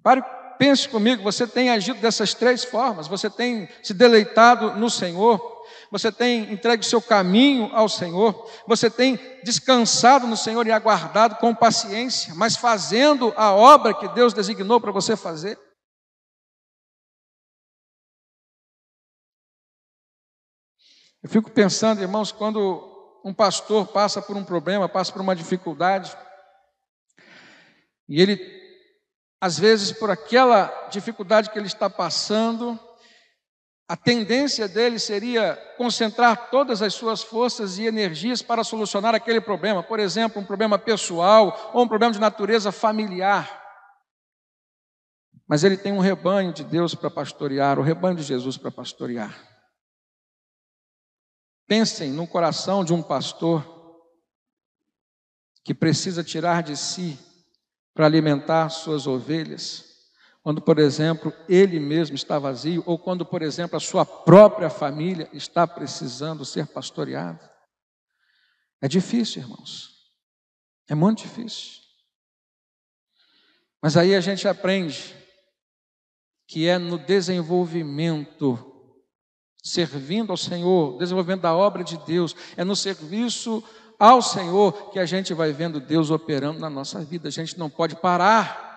Pare, pense comigo, você tem agido dessas três formas, você tem se deleitado no Senhor, você tem entregue o seu caminho ao Senhor, você tem descansado no Senhor e aguardado com paciência, mas fazendo a obra que Deus designou para você fazer. Eu fico pensando, irmãos, quando um pastor passa por um problema, passa por uma dificuldade, e ele, às vezes, por aquela dificuldade que ele está passando, a tendência dele seria concentrar todas as suas forças e energias para solucionar aquele problema, por exemplo, um problema pessoal ou um problema de natureza familiar. Mas ele tem um rebanho de Deus para pastorear, o rebanho de Jesus para pastorear. Pensem no coração de um pastor que precisa tirar de si para alimentar suas ovelhas quando, por exemplo, ele mesmo está vazio, ou quando, por exemplo, a sua própria família está precisando ser pastoreada. É difícil, irmãos. É muito difícil. Mas aí a gente aprende que é no desenvolvimento, servindo ao Senhor, desenvolvimento da obra de Deus, é no serviço ao Senhor que a gente vai vendo Deus operando na nossa vida. A gente não pode parar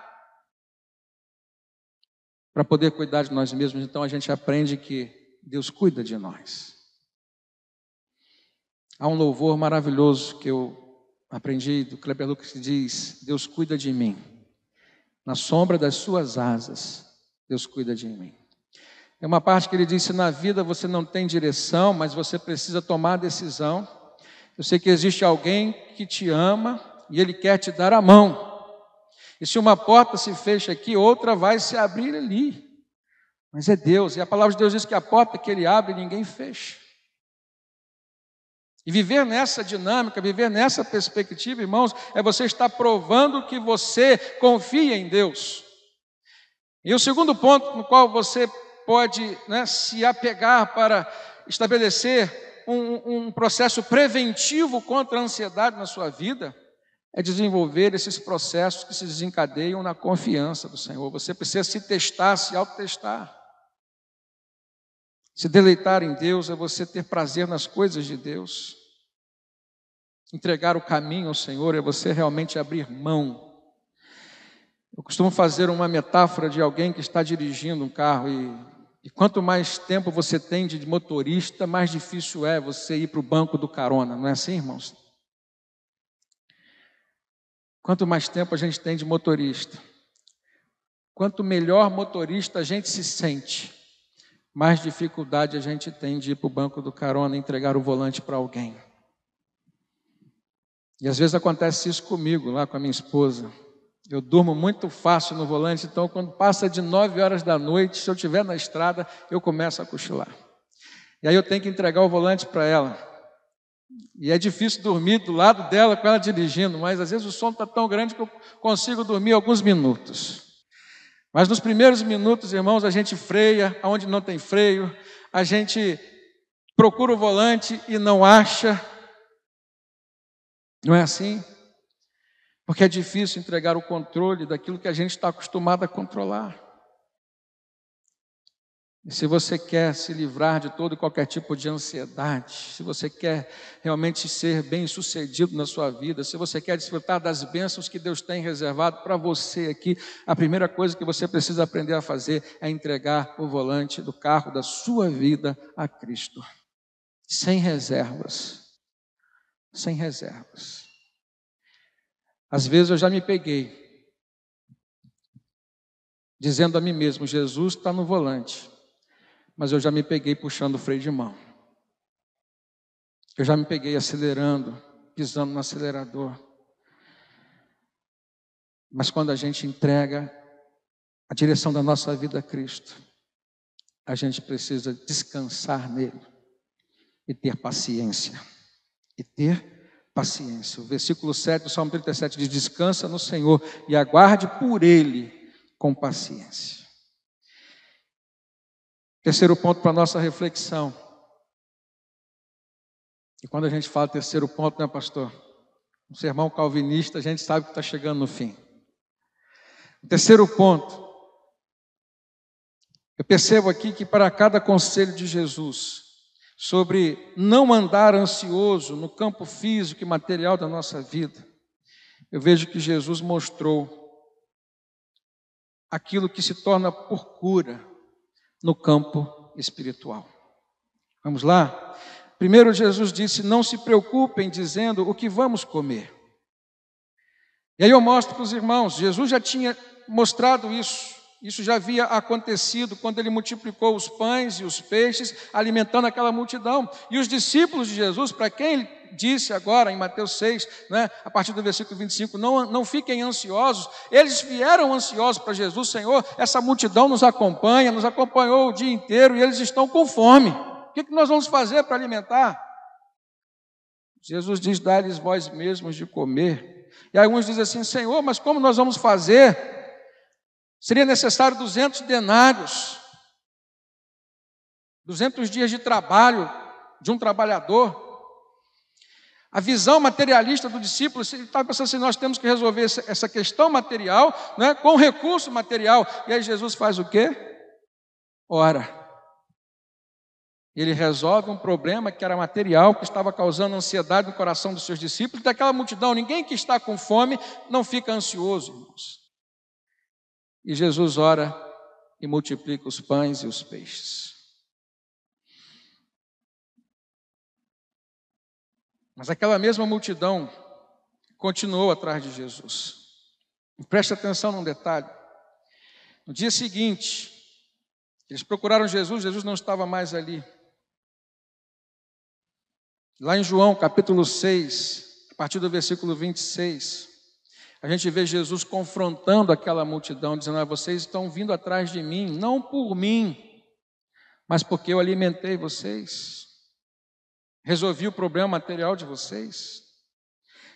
para poder cuidar de nós mesmos, então a gente aprende que Deus cuida de nós. Há um louvor maravilhoso que eu aprendi do Kleber Lucas que diz: Deus cuida de mim. Na sombra das suas asas, Deus cuida de mim. É uma parte que ele disse: na vida você não tem direção, mas você precisa tomar decisão. Eu sei que existe alguém que te ama e ele quer te dar a mão. E se uma porta se fecha aqui, outra vai se abrir ali. Mas é Deus, e a palavra de Deus diz que a porta que Ele abre, ninguém fecha. E viver nessa dinâmica, viver nessa perspectiva, irmãos, é você estar provando que você confia em Deus. E o segundo ponto no qual você pode né, se apegar para estabelecer um, um processo preventivo contra a ansiedade na sua vida é desenvolver esses processos que se desencadeiam na confiança do Senhor. Você precisa se testar, se autotestar. Se deleitar em Deus é você ter prazer nas coisas de Deus. Entregar o caminho ao Senhor é você realmente abrir mão. Eu costumo fazer uma metáfora de alguém que está dirigindo um carro e, e quanto mais tempo você tem de motorista, mais difícil é você ir para o banco do carona, não é assim, irmãos? Quanto mais tempo a gente tem de motorista, quanto melhor motorista a gente se sente, mais dificuldade a gente tem de ir para o banco do carona e entregar o volante para alguém. E às vezes acontece isso comigo, lá com a minha esposa. Eu durmo muito fácil no volante, então quando passa de 9 horas da noite, se eu estiver na estrada, eu começo a cochilar. E aí eu tenho que entregar o volante para ela. E é difícil dormir do lado dela com ela dirigindo, mas às vezes o som está tão grande que eu consigo dormir alguns minutos. Mas nos primeiros minutos, irmãos, a gente freia aonde não tem freio, a gente procura o volante e não acha. Não é assim? Porque é difícil entregar o controle daquilo que a gente está acostumado a controlar. E se você quer se livrar de todo e qualquer tipo de ansiedade, se você quer realmente ser bem sucedido na sua vida, se você quer desfrutar das bênçãos que Deus tem reservado para você aqui, a primeira coisa que você precisa aprender a fazer é entregar o volante do carro da sua vida a Cristo, sem reservas. Sem reservas. Às vezes eu já me peguei dizendo a mim mesmo: Jesus está no volante mas eu já me peguei puxando o freio de mão. Eu já me peguei acelerando, pisando no acelerador. Mas quando a gente entrega a direção da nossa vida a Cristo, a gente precisa descansar nele e ter paciência. E ter paciência. O versículo 7 do Salmo 37 diz: Descansa no Senhor e aguarde por ele com paciência. Terceiro ponto para nossa reflexão. E quando a gente fala terceiro ponto, né, pastor? Um sermão calvinista, a gente sabe que está chegando no fim. O terceiro ponto. Eu percebo aqui que para cada conselho de Jesus sobre não andar ansioso no campo físico e material da nossa vida, eu vejo que Jesus mostrou aquilo que se torna por cura no campo espiritual. Vamos lá? Primeiro, Jesus disse: Não se preocupem dizendo o que vamos comer. E aí eu mostro para os irmãos: Jesus já tinha mostrado isso. Isso já havia acontecido quando ele multiplicou os pães e os peixes, alimentando aquela multidão. E os discípulos de Jesus, para quem ele disse agora em Mateus 6, né, a partir do versículo 25, não, não fiquem ansiosos. Eles vieram ansiosos para Jesus, Senhor, essa multidão nos acompanha, nos acompanhou o dia inteiro e eles estão com fome. O que, que nós vamos fazer para alimentar? Jesus diz: dá-lhes vós mesmos de comer. E alguns dizem assim: Senhor, mas como nós vamos fazer? Seria necessário 200 denários, 200 dias de trabalho de um trabalhador. A visão materialista do discípulo, estava pensando assim: nós temos que resolver essa questão material né, com recurso material. E aí Jesus faz o quê? Ora. Ele resolve um problema que era material, que estava causando ansiedade no coração dos seus discípulos, daquela multidão. Ninguém que está com fome não fica ansioso, irmãos. E Jesus ora e multiplica os pães e os peixes. Mas aquela mesma multidão continuou atrás de Jesus. E preste atenção num detalhe. No dia seguinte, eles procuraram Jesus, Jesus não estava mais ali. Lá em João capítulo 6, a partir do versículo 26, a gente vê Jesus confrontando aquela multidão, dizendo: ah, vocês estão vindo atrás de mim, não por mim, mas porque eu alimentei vocês, resolvi o problema material de vocês.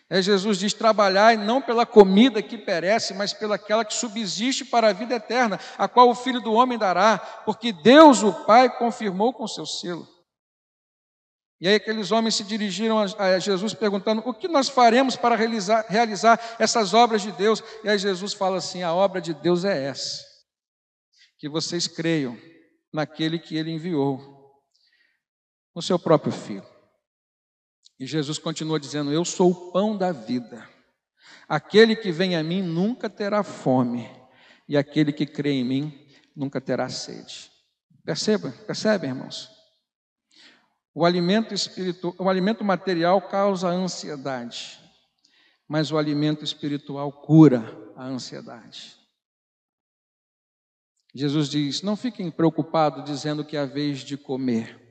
É Jesus diz: trabalhai não pela comida que perece, mas pelaquela que subsiste para a vida eterna, a qual o Filho do Homem dará, porque Deus, o Pai, confirmou com seu selo. E aí aqueles homens se dirigiram a Jesus perguntando: o que nós faremos para realizar, realizar essas obras de Deus? E aí Jesus fala assim: a obra de Deus é essa, que vocês creiam naquele que ele enviou, o seu próprio filho. E Jesus continua dizendo: Eu sou o pão da vida. Aquele que vem a mim nunca terá fome, e aquele que crê em mim nunca terá sede. Perceba, percebem, irmãos? O alimento, espiritual, o alimento material causa ansiedade, mas o alimento espiritual cura a ansiedade. Jesus diz: Não fiquem preocupados dizendo que é a vez de comer.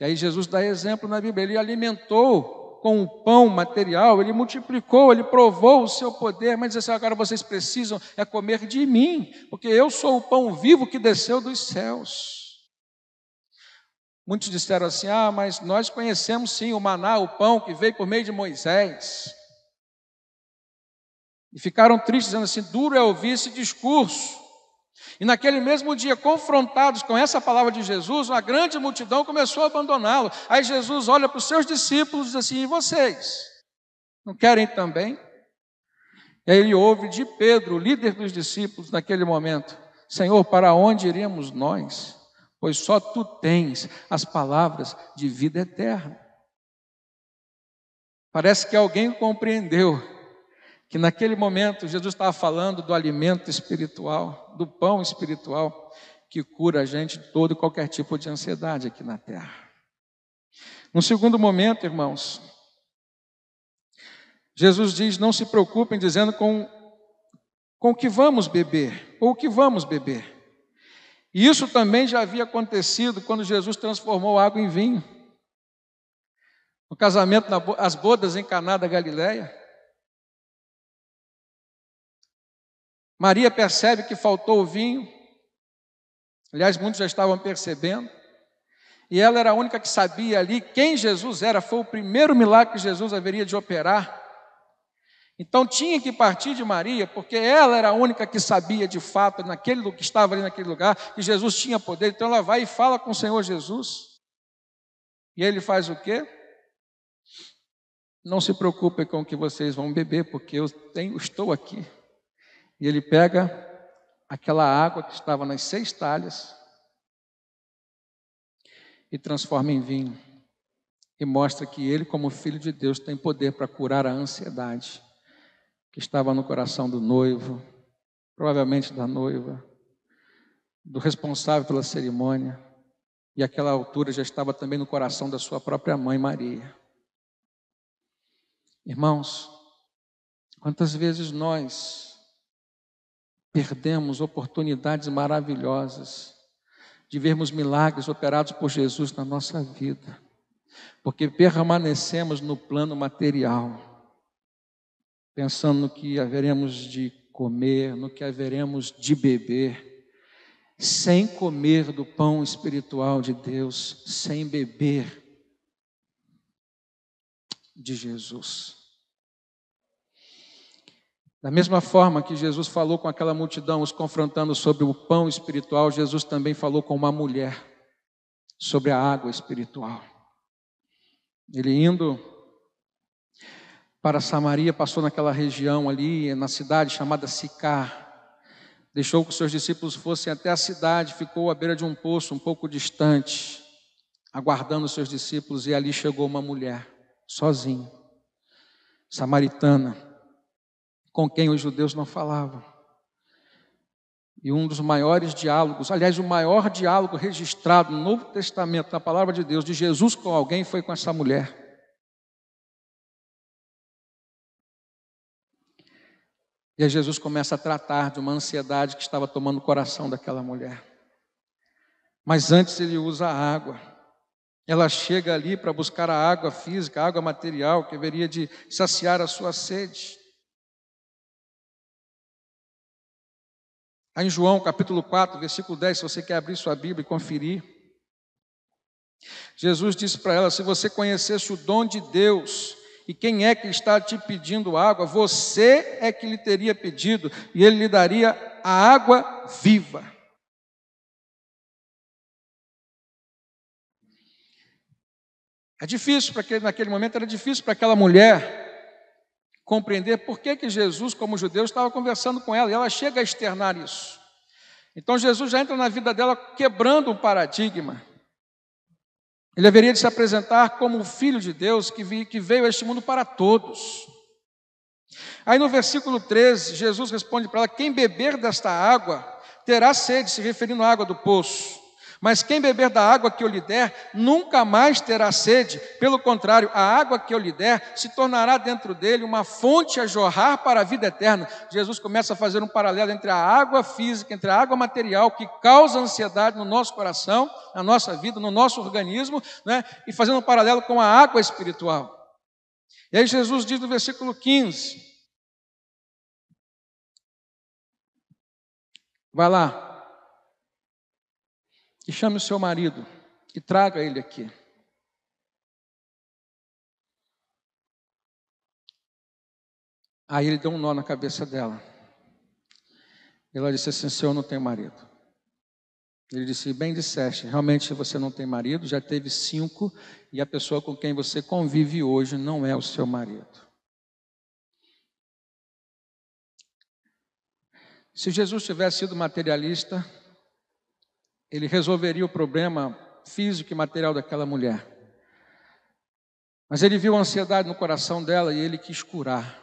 E aí Jesus dá exemplo na Bíblia: Ele alimentou com o pão material, ele multiplicou, ele provou o seu poder, mas disse assim, agora vocês precisam é comer de mim, porque eu sou o pão vivo que desceu dos céus. Muitos disseram assim: ah, mas nós conhecemos sim o maná, o pão que veio por meio de Moisés. E ficaram tristes, dizendo assim: duro é ouvir esse discurso. E naquele mesmo dia, confrontados com essa palavra de Jesus, uma grande multidão começou a abandoná-lo. Aí Jesus olha para os seus discípulos e diz assim: E vocês? Não querem também? E aí ele ouve de Pedro, líder dos discípulos, naquele momento: Senhor, para onde iremos nós? Pois só tu tens as palavras de vida eterna. Parece que alguém compreendeu que naquele momento Jesus estava falando do alimento espiritual, do pão espiritual que cura a gente de todo e qualquer tipo de ansiedade aqui na terra. No segundo momento, irmãos, Jesus diz: não se preocupem dizendo com, com o que vamos beber, ou o que vamos beber. E isso também já havia acontecido quando Jesus transformou água em vinho. No casamento, as bodas em Caná da Galileia. Maria percebe que faltou o vinho. Aliás, muitos já estavam percebendo. E ela era a única que sabia ali quem Jesus era. Foi o primeiro milagre que Jesus haveria de operar. Então tinha que partir de Maria, porque ela era a única que sabia de fato, naquele que estava ali naquele lugar, que Jesus tinha poder. Então ela vai e fala com o Senhor Jesus. E ele faz o quê? Não se preocupe com o que vocês vão beber, porque eu tenho, estou aqui. E ele pega aquela água que estava nas seis talhas e transforma em vinho. E mostra que ele, como filho de Deus, tem poder para curar a ansiedade que estava no coração do noivo, provavelmente da noiva, do responsável pela cerimônia, e aquela altura já estava também no coração da sua própria mãe Maria. Irmãos, quantas vezes nós perdemos oportunidades maravilhosas de vermos milagres operados por Jesus na nossa vida, porque permanecemos no plano material, pensando no que haveremos de comer, no que haveremos de beber, sem comer do pão espiritual de Deus, sem beber de Jesus. Da mesma forma que Jesus falou com aquela multidão, os confrontando sobre o pão espiritual, Jesus também falou com uma mulher sobre a água espiritual. Ele indo para Samaria, passou naquela região ali, na cidade chamada Sicar, deixou que os seus discípulos fossem até a cidade, ficou à beira de um poço, um pouco distante, aguardando os seus discípulos, e ali chegou uma mulher, sozinha, samaritana com quem os judeus não falavam. E um dos maiores diálogos, aliás, o maior diálogo registrado no Novo Testamento, na palavra de Deus, de Jesus com alguém, foi com essa mulher. E aí Jesus começa a tratar de uma ansiedade que estava tomando o coração daquela mulher. Mas antes ele usa a água. Ela chega ali para buscar a água física, a água material, que haveria de saciar a sua sede. Aí em João capítulo 4, versículo 10, se você quer abrir sua Bíblia e conferir. Jesus disse para ela: se você conhecesse o dom de Deus e quem é que está te pedindo água, você é que lhe teria pedido e ele lhe daria a água viva. É difícil para aquele, naquele momento era difícil para aquela mulher compreender por que, que Jesus, como judeu, estava conversando com ela, e ela chega a externar isso. Então Jesus já entra na vida dela quebrando um paradigma. Ele haveria de se apresentar como o Filho de Deus que veio a este mundo para todos. Aí no versículo 13, Jesus responde para ela: Quem beber desta água terá sede, se referindo à água do poço. Mas quem beber da água que eu lhe der, nunca mais terá sede. Pelo contrário, a água que eu lhe der se tornará dentro dele uma fonte a jorrar para a vida eterna. Jesus começa a fazer um paralelo entre a água física, entre a água material, que causa ansiedade no nosso coração, na nossa vida, no nosso organismo, né? e fazendo um paralelo com a água espiritual. E aí Jesus diz no versículo 15: Vai lá e chame o seu marido e traga ele aqui. Aí ele deu um nó na cabeça dela. Ela disse assim: Senhor, não tenho marido. Ele disse: Bem disseste, realmente você não tem marido, já teve cinco, e a pessoa com quem você convive hoje não é o seu marido. Se Jesus tivesse sido materialista, ele resolveria o problema físico e material daquela mulher. Mas ele viu a ansiedade no coração dela e ele quis curar.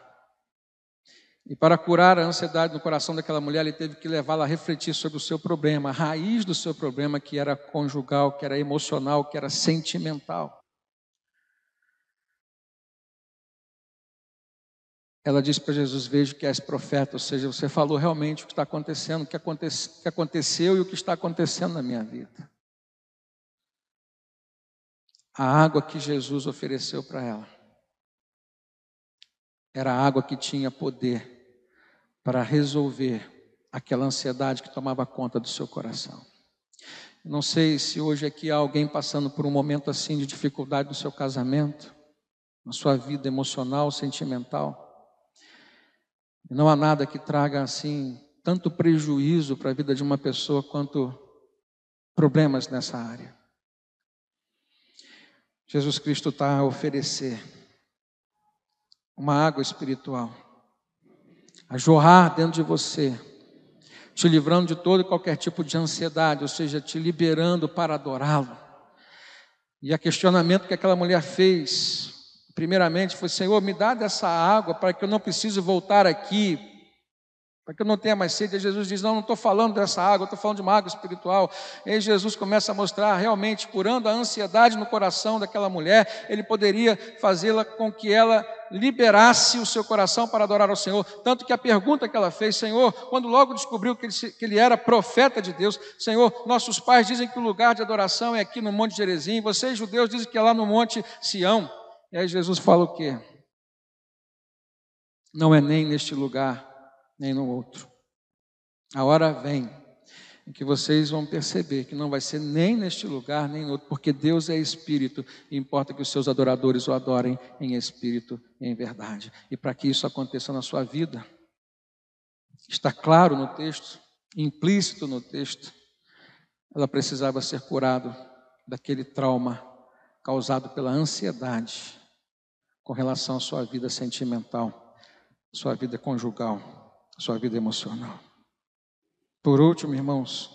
E para curar a ansiedade no coração daquela mulher, ele teve que levá-la a refletir sobre o seu problema, a raiz do seu problema, que era conjugal, que era emocional, que era sentimental. Ela disse para Jesus: Vejo que és profeta, ou seja, você falou realmente o que está acontecendo, o que, aconte que aconteceu e o que está acontecendo na minha vida. A água que Jesus ofereceu para ela era a água que tinha poder para resolver aquela ansiedade que tomava conta do seu coração. Não sei se hoje aqui há alguém passando por um momento assim de dificuldade no seu casamento, na sua vida emocional, sentimental. Não há nada que traga assim tanto prejuízo para a vida de uma pessoa quanto problemas nessa área. Jesus Cristo está a oferecer uma água espiritual a jorrar dentro de você, te livrando de todo e qualquer tipo de ansiedade, ou seja, te liberando para adorá-lo. E a questionamento que aquela mulher fez, primeiramente, foi: Senhor, me dá dessa água para que eu não precise voltar aqui para que eu não tenha mais sede. E Jesus diz: Não, não estou falando dessa água, estou falando de uma água espiritual. E aí Jesus começa a mostrar realmente, curando a ansiedade no coração daquela mulher, ele poderia fazê-la com que ela liberasse o seu coração para adorar ao Senhor. Tanto que a pergunta que ela fez, Senhor, quando logo descobriu que ele, que ele era profeta de Deus, Senhor, nossos pais dizem que o lugar de adoração é aqui no Monte Jerezim, vocês judeus dizem que é lá no Monte Sião. E aí Jesus fala o quê? Não é nem neste lugar nem no outro. A hora vem em que vocês vão perceber que não vai ser nem neste lugar, nem no outro, porque Deus é espírito e importa que os seus adoradores o adorem em espírito e em verdade. E para que isso aconteça na sua vida, está claro no texto, implícito no texto, ela precisava ser curada daquele trauma causado pela ansiedade com relação à sua vida sentimental, sua vida conjugal sua vida emocional. Por último, irmãos,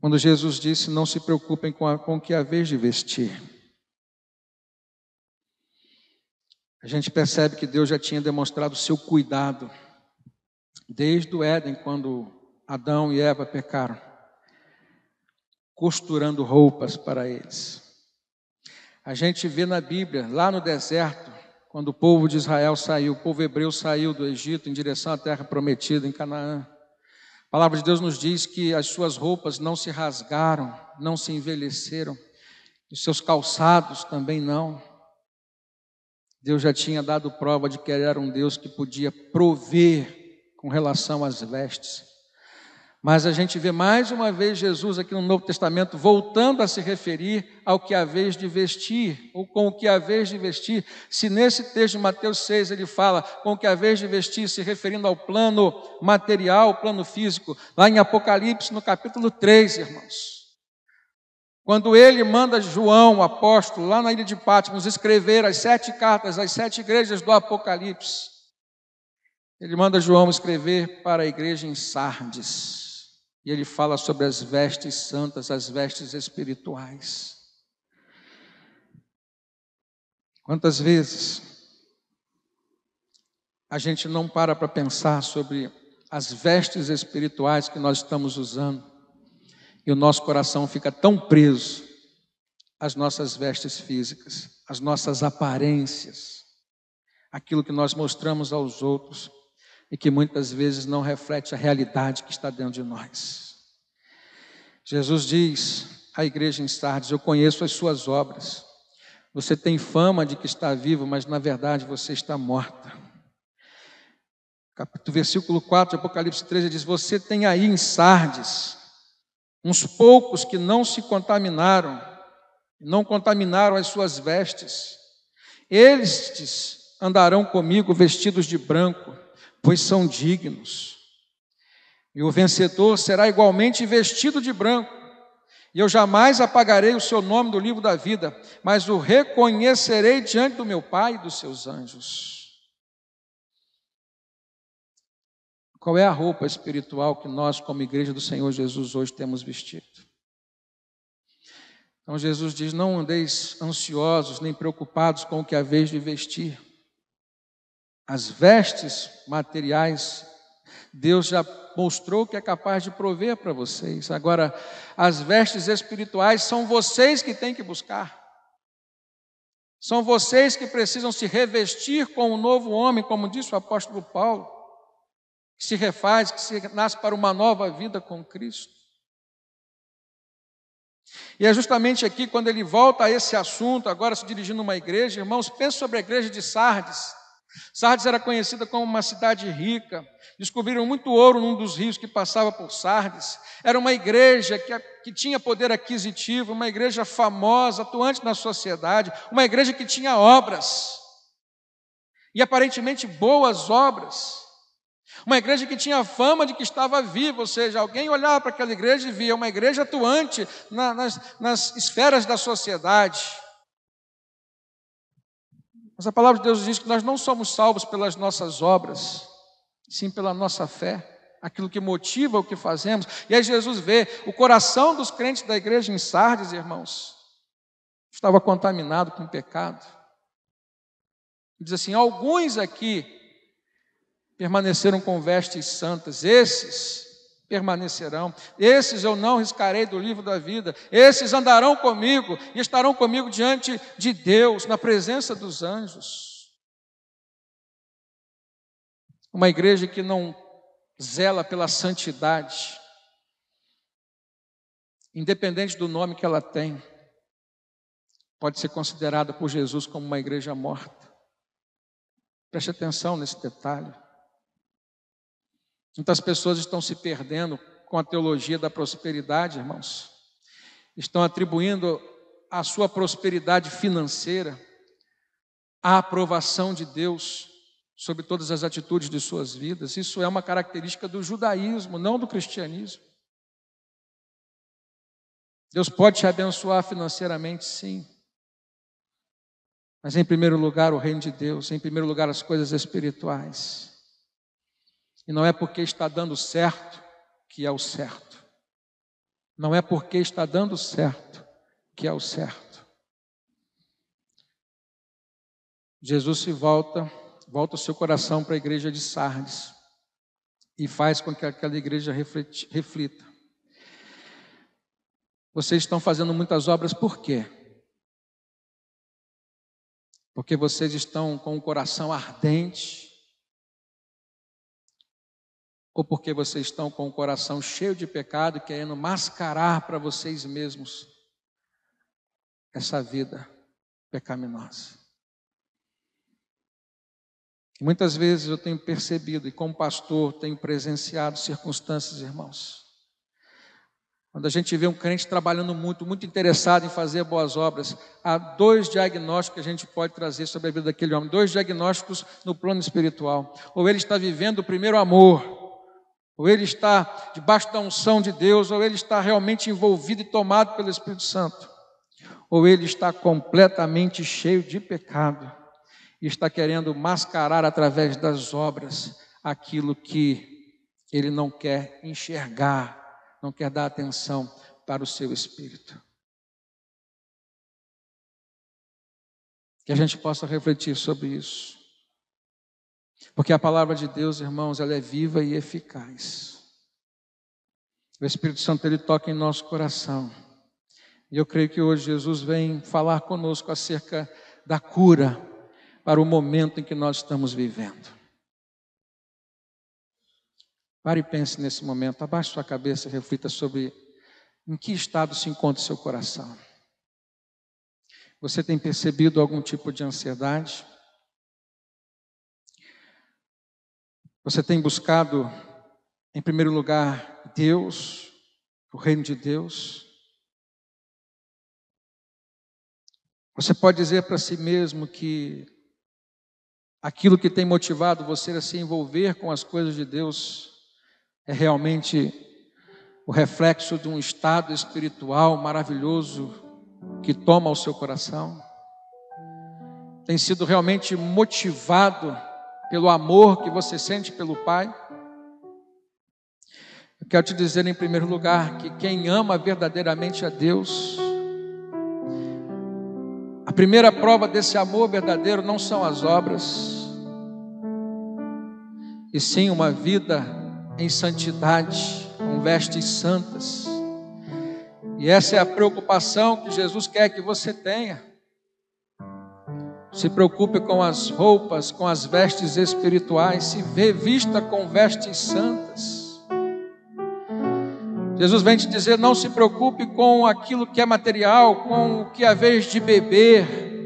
quando Jesus disse: Não se preocupem com, a, com o que vez de vestir. A gente percebe que Deus já tinha demonstrado seu cuidado desde o Éden, quando Adão e Eva pecaram, costurando roupas para eles. A gente vê na Bíblia, lá no deserto, quando o povo de Israel saiu, o povo hebreu saiu do Egito em direção à terra prometida, em Canaã. A palavra de Deus nos diz que as suas roupas não se rasgaram, não se envelheceram, os seus calçados também não. Deus já tinha dado prova de que era um Deus que podia prover com relação às vestes. Mas a gente vê mais uma vez Jesus aqui no Novo Testamento voltando a se referir ao que há vez de vestir, ou com o que há vez de vestir. Se nesse texto de Mateus 6 ele fala com o que há vez de vestir, se referindo ao plano material, plano físico, lá em Apocalipse, no capítulo 3, irmãos. Quando ele manda João, apóstolo, lá na ilha de Patmos, escrever as sete cartas às sete igrejas do Apocalipse, ele manda João escrever para a igreja em Sardes. E ele fala sobre as vestes santas, as vestes espirituais. Quantas vezes a gente não para para pensar sobre as vestes espirituais que nós estamos usando e o nosso coração fica tão preso às nossas vestes físicas, às nossas aparências, aquilo que nós mostramos aos outros e que muitas vezes não reflete a realidade que está dentro de nós. Jesus diz à igreja em Sardes: Eu conheço as suas obras. Você tem fama de que está vivo, mas na verdade você está morta. Capítulo, versículo 4 de Apocalipse 13 diz: Você tem aí em Sardes uns poucos que não se contaminaram, não contaminaram as suas vestes. Estes andarão comigo vestidos de branco, pois são dignos. E o vencedor será igualmente vestido de branco e eu jamais apagarei o seu nome do livro da vida, mas o reconhecerei diante do meu Pai e dos seus anjos. Qual é a roupa espiritual que nós, como igreja do Senhor Jesus, hoje temos vestido? Então Jesus diz: Não andeis ansiosos nem preocupados com o que vez de vestir. As vestes materiais Deus já mostrou que é capaz de prover para vocês. Agora, as vestes espirituais são vocês que têm que buscar. São vocês que precisam se revestir com o um novo homem, como disse o apóstolo Paulo, que se refaz, que se nasce para uma nova vida com Cristo. E é justamente aqui, quando ele volta a esse assunto, agora se dirigindo a uma igreja, irmãos, pense sobre a igreja de Sardes. Sardes era conhecida como uma cidade rica. Descobriram muito ouro num dos rios que passava por Sardes. Era uma igreja que, que tinha poder aquisitivo, uma igreja famosa, atuante na sociedade, uma igreja que tinha obras. E aparentemente boas obras. Uma igreja que tinha fama de que estava viva, ou seja, alguém olhava para aquela igreja e via uma igreja atuante na, nas, nas esferas da sociedade. Mas a palavra de Deus diz que nós não somos salvos pelas nossas obras, sim pela nossa fé, aquilo que motiva o que fazemos. E aí Jesus vê o coração dos crentes da igreja em Sardes, irmãos, estava contaminado com pecado. Diz assim: alguns aqui permaneceram com vestes santas, esses permanecerão. Esses eu não riscarei do livro da vida. Esses andarão comigo e estarão comigo diante de Deus, na presença dos anjos. Uma igreja que não zela pela santidade, independente do nome que ela tem, pode ser considerada por Jesus como uma igreja morta. Preste atenção nesse detalhe. Muitas pessoas estão se perdendo com a teologia da prosperidade, irmãos. Estão atribuindo a sua prosperidade financeira à aprovação de Deus sobre todas as atitudes de suas vidas. Isso é uma característica do judaísmo, não do cristianismo. Deus pode te abençoar financeiramente, sim. Mas em primeiro lugar, o reino de Deus, em primeiro lugar, as coisas espirituais. E não é porque está dando certo que é o certo. Não é porque está dando certo que é o certo. Jesus se volta, volta o seu coração para a igreja de Sardes e faz com que aquela igreja reflita. Vocês estão fazendo muitas obras por quê? Porque vocês estão com o coração ardente ou porque vocês estão com o coração cheio de pecado, querendo mascarar para vocês mesmos essa vida pecaminosa. Muitas vezes eu tenho percebido, e como pastor tenho presenciado circunstâncias, irmãos, quando a gente vê um crente trabalhando muito, muito interessado em fazer boas obras, há dois diagnósticos que a gente pode trazer sobre a vida daquele homem, dois diagnósticos no plano espiritual. Ou ele está vivendo o primeiro amor, ou ele está debaixo da unção de Deus, ou ele está realmente envolvido e tomado pelo Espírito Santo, ou ele está completamente cheio de pecado e está querendo mascarar através das obras aquilo que ele não quer enxergar, não quer dar atenção para o seu espírito. Que a gente possa refletir sobre isso. Porque a palavra de Deus, irmãos, ela é viva e eficaz. O Espírito Santo ele toca em nosso coração. E eu creio que hoje Jesus vem falar conosco acerca da cura para o momento em que nós estamos vivendo. Pare e pense nesse momento, abaixe sua cabeça e reflita sobre em que estado se encontra seu coração. Você tem percebido algum tipo de ansiedade? Você tem buscado, em primeiro lugar, Deus, o reino de Deus? Você pode dizer para si mesmo que aquilo que tem motivado você a se envolver com as coisas de Deus é realmente o reflexo de um estado espiritual maravilhoso que toma o seu coração? Tem sido realmente motivado pelo amor que você sente pelo Pai? Eu quero te dizer, em primeiro lugar, que quem ama verdadeiramente a Deus, a primeira prova desse amor verdadeiro não são as obras, e sim uma vida em santidade, com vestes santas. E essa é a preocupação que Jesus quer que você tenha. Se preocupe com as roupas, com as vestes espirituais, se revista com vestes santas. Jesus vem te dizer: não se preocupe com aquilo que é material, com o que é vez de beber,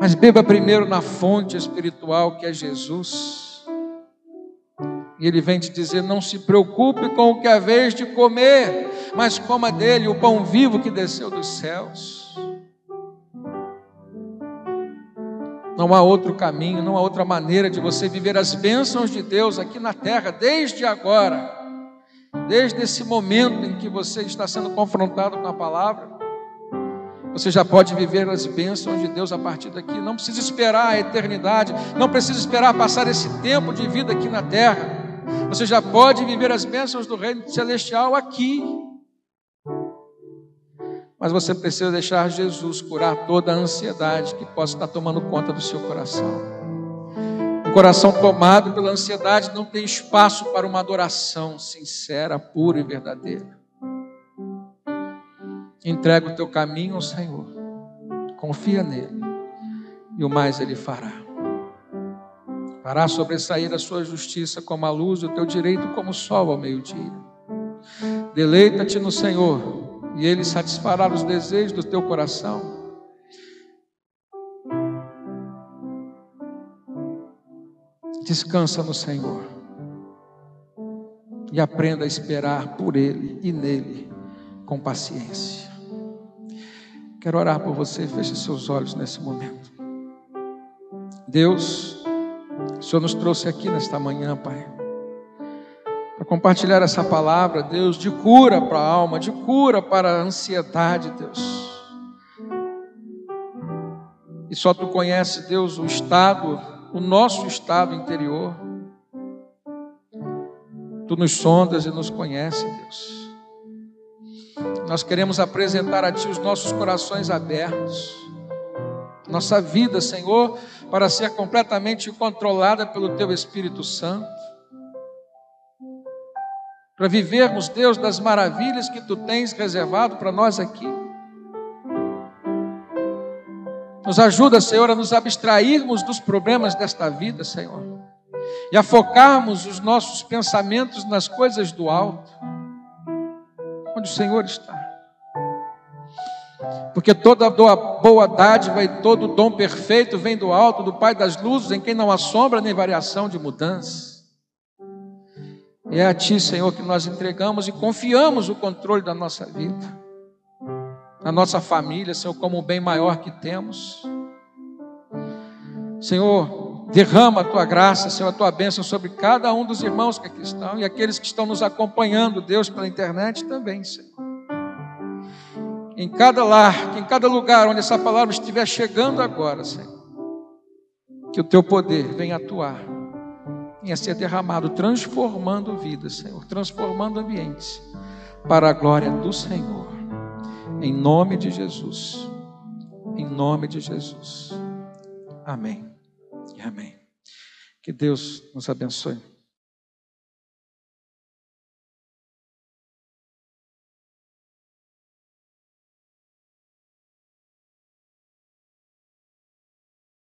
mas beba primeiro na fonte espiritual que é Jesus. E ele vem te dizer: não se preocupe com o que é vez de comer, mas coma dele o pão vivo que desceu dos céus. Não há outro caminho, não há outra maneira de você viver as bênçãos de Deus aqui na terra, desde agora Desde esse momento em que você está sendo confrontado com a palavra, você já pode viver as bênçãos de Deus a partir daqui. Não precisa esperar a eternidade, não precisa esperar passar esse tempo de vida aqui na terra. Você já pode viver as bênçãos do reino celestial aqui. Mas você precisa deixar Jesus curar toda a ansiedade que possa estar tomando conta do seu coração. Um coração tomado pela ansiedade não tem espaço para uma adoração sincera, pura e verdadeira. Entrega o teu caminho ao Senhor, confia nele, e o mais ele fará. Fará sobressair a sua justiça como a luz, o teu direito como o sol ao meio-dia. Deleita-te no Senhor, e ele satisfará os desejos do teu coração. Descansa no Senhor. E aprenda a esperar por Ele e nele com paciência. Quero orar por você, feche seus olhos nesse momento. Deus, o Senhor nos trouxe aqui nesta manhã, Pai, compartilhar essa palavra, Deus, de cura para a alma, de cura para a ansiedade, Deus. E só tu conhece, Deus, o estado o nosso estado interior. Tu nos sondas e nos conhece, Deus. Nós queremos apresentar a Ti os nossos corações abertos, nossa vida, Senhor, para ser completamente controlada pelo Teu Espírito Santo, para vivermos, Deus, das maravilhas que Tu tens reservado para nós aqui. Nos ajuda, Senhor, a nos abstrairmos dos problemas desta vida, Senhor, e a focarmos os nossos pensamentos nas coisas do alto, onde o Senhor está. Porque toda boa dádiva e todo dom perfeito vem do alto, do Pai das luzes, em quem não há sombra nem variação de mudança. É a Ti, Senhor, que nós entregamos e confiamos o controle da nossa vida na nossa família, Senhor, como o bem maior que temos. Senhor, derrama a tua graça, Senhor, a tua bênção sobre cada um dos irmãos que aqui estão e aqueles que estão nos acompanhando, Deus, pela internet também, Senhor. Em cada lar, em cada lugar onde essa palavra estiver chegando agora, Senhor, que o teu poder venha atuar, venha ser derramado, transformando vidas, Senhor, transformando ambientes, para a glória do Senhor. Em nome de Jesus. Em nome de Jesus. Amém. E amém. Que Deus nos abençoe.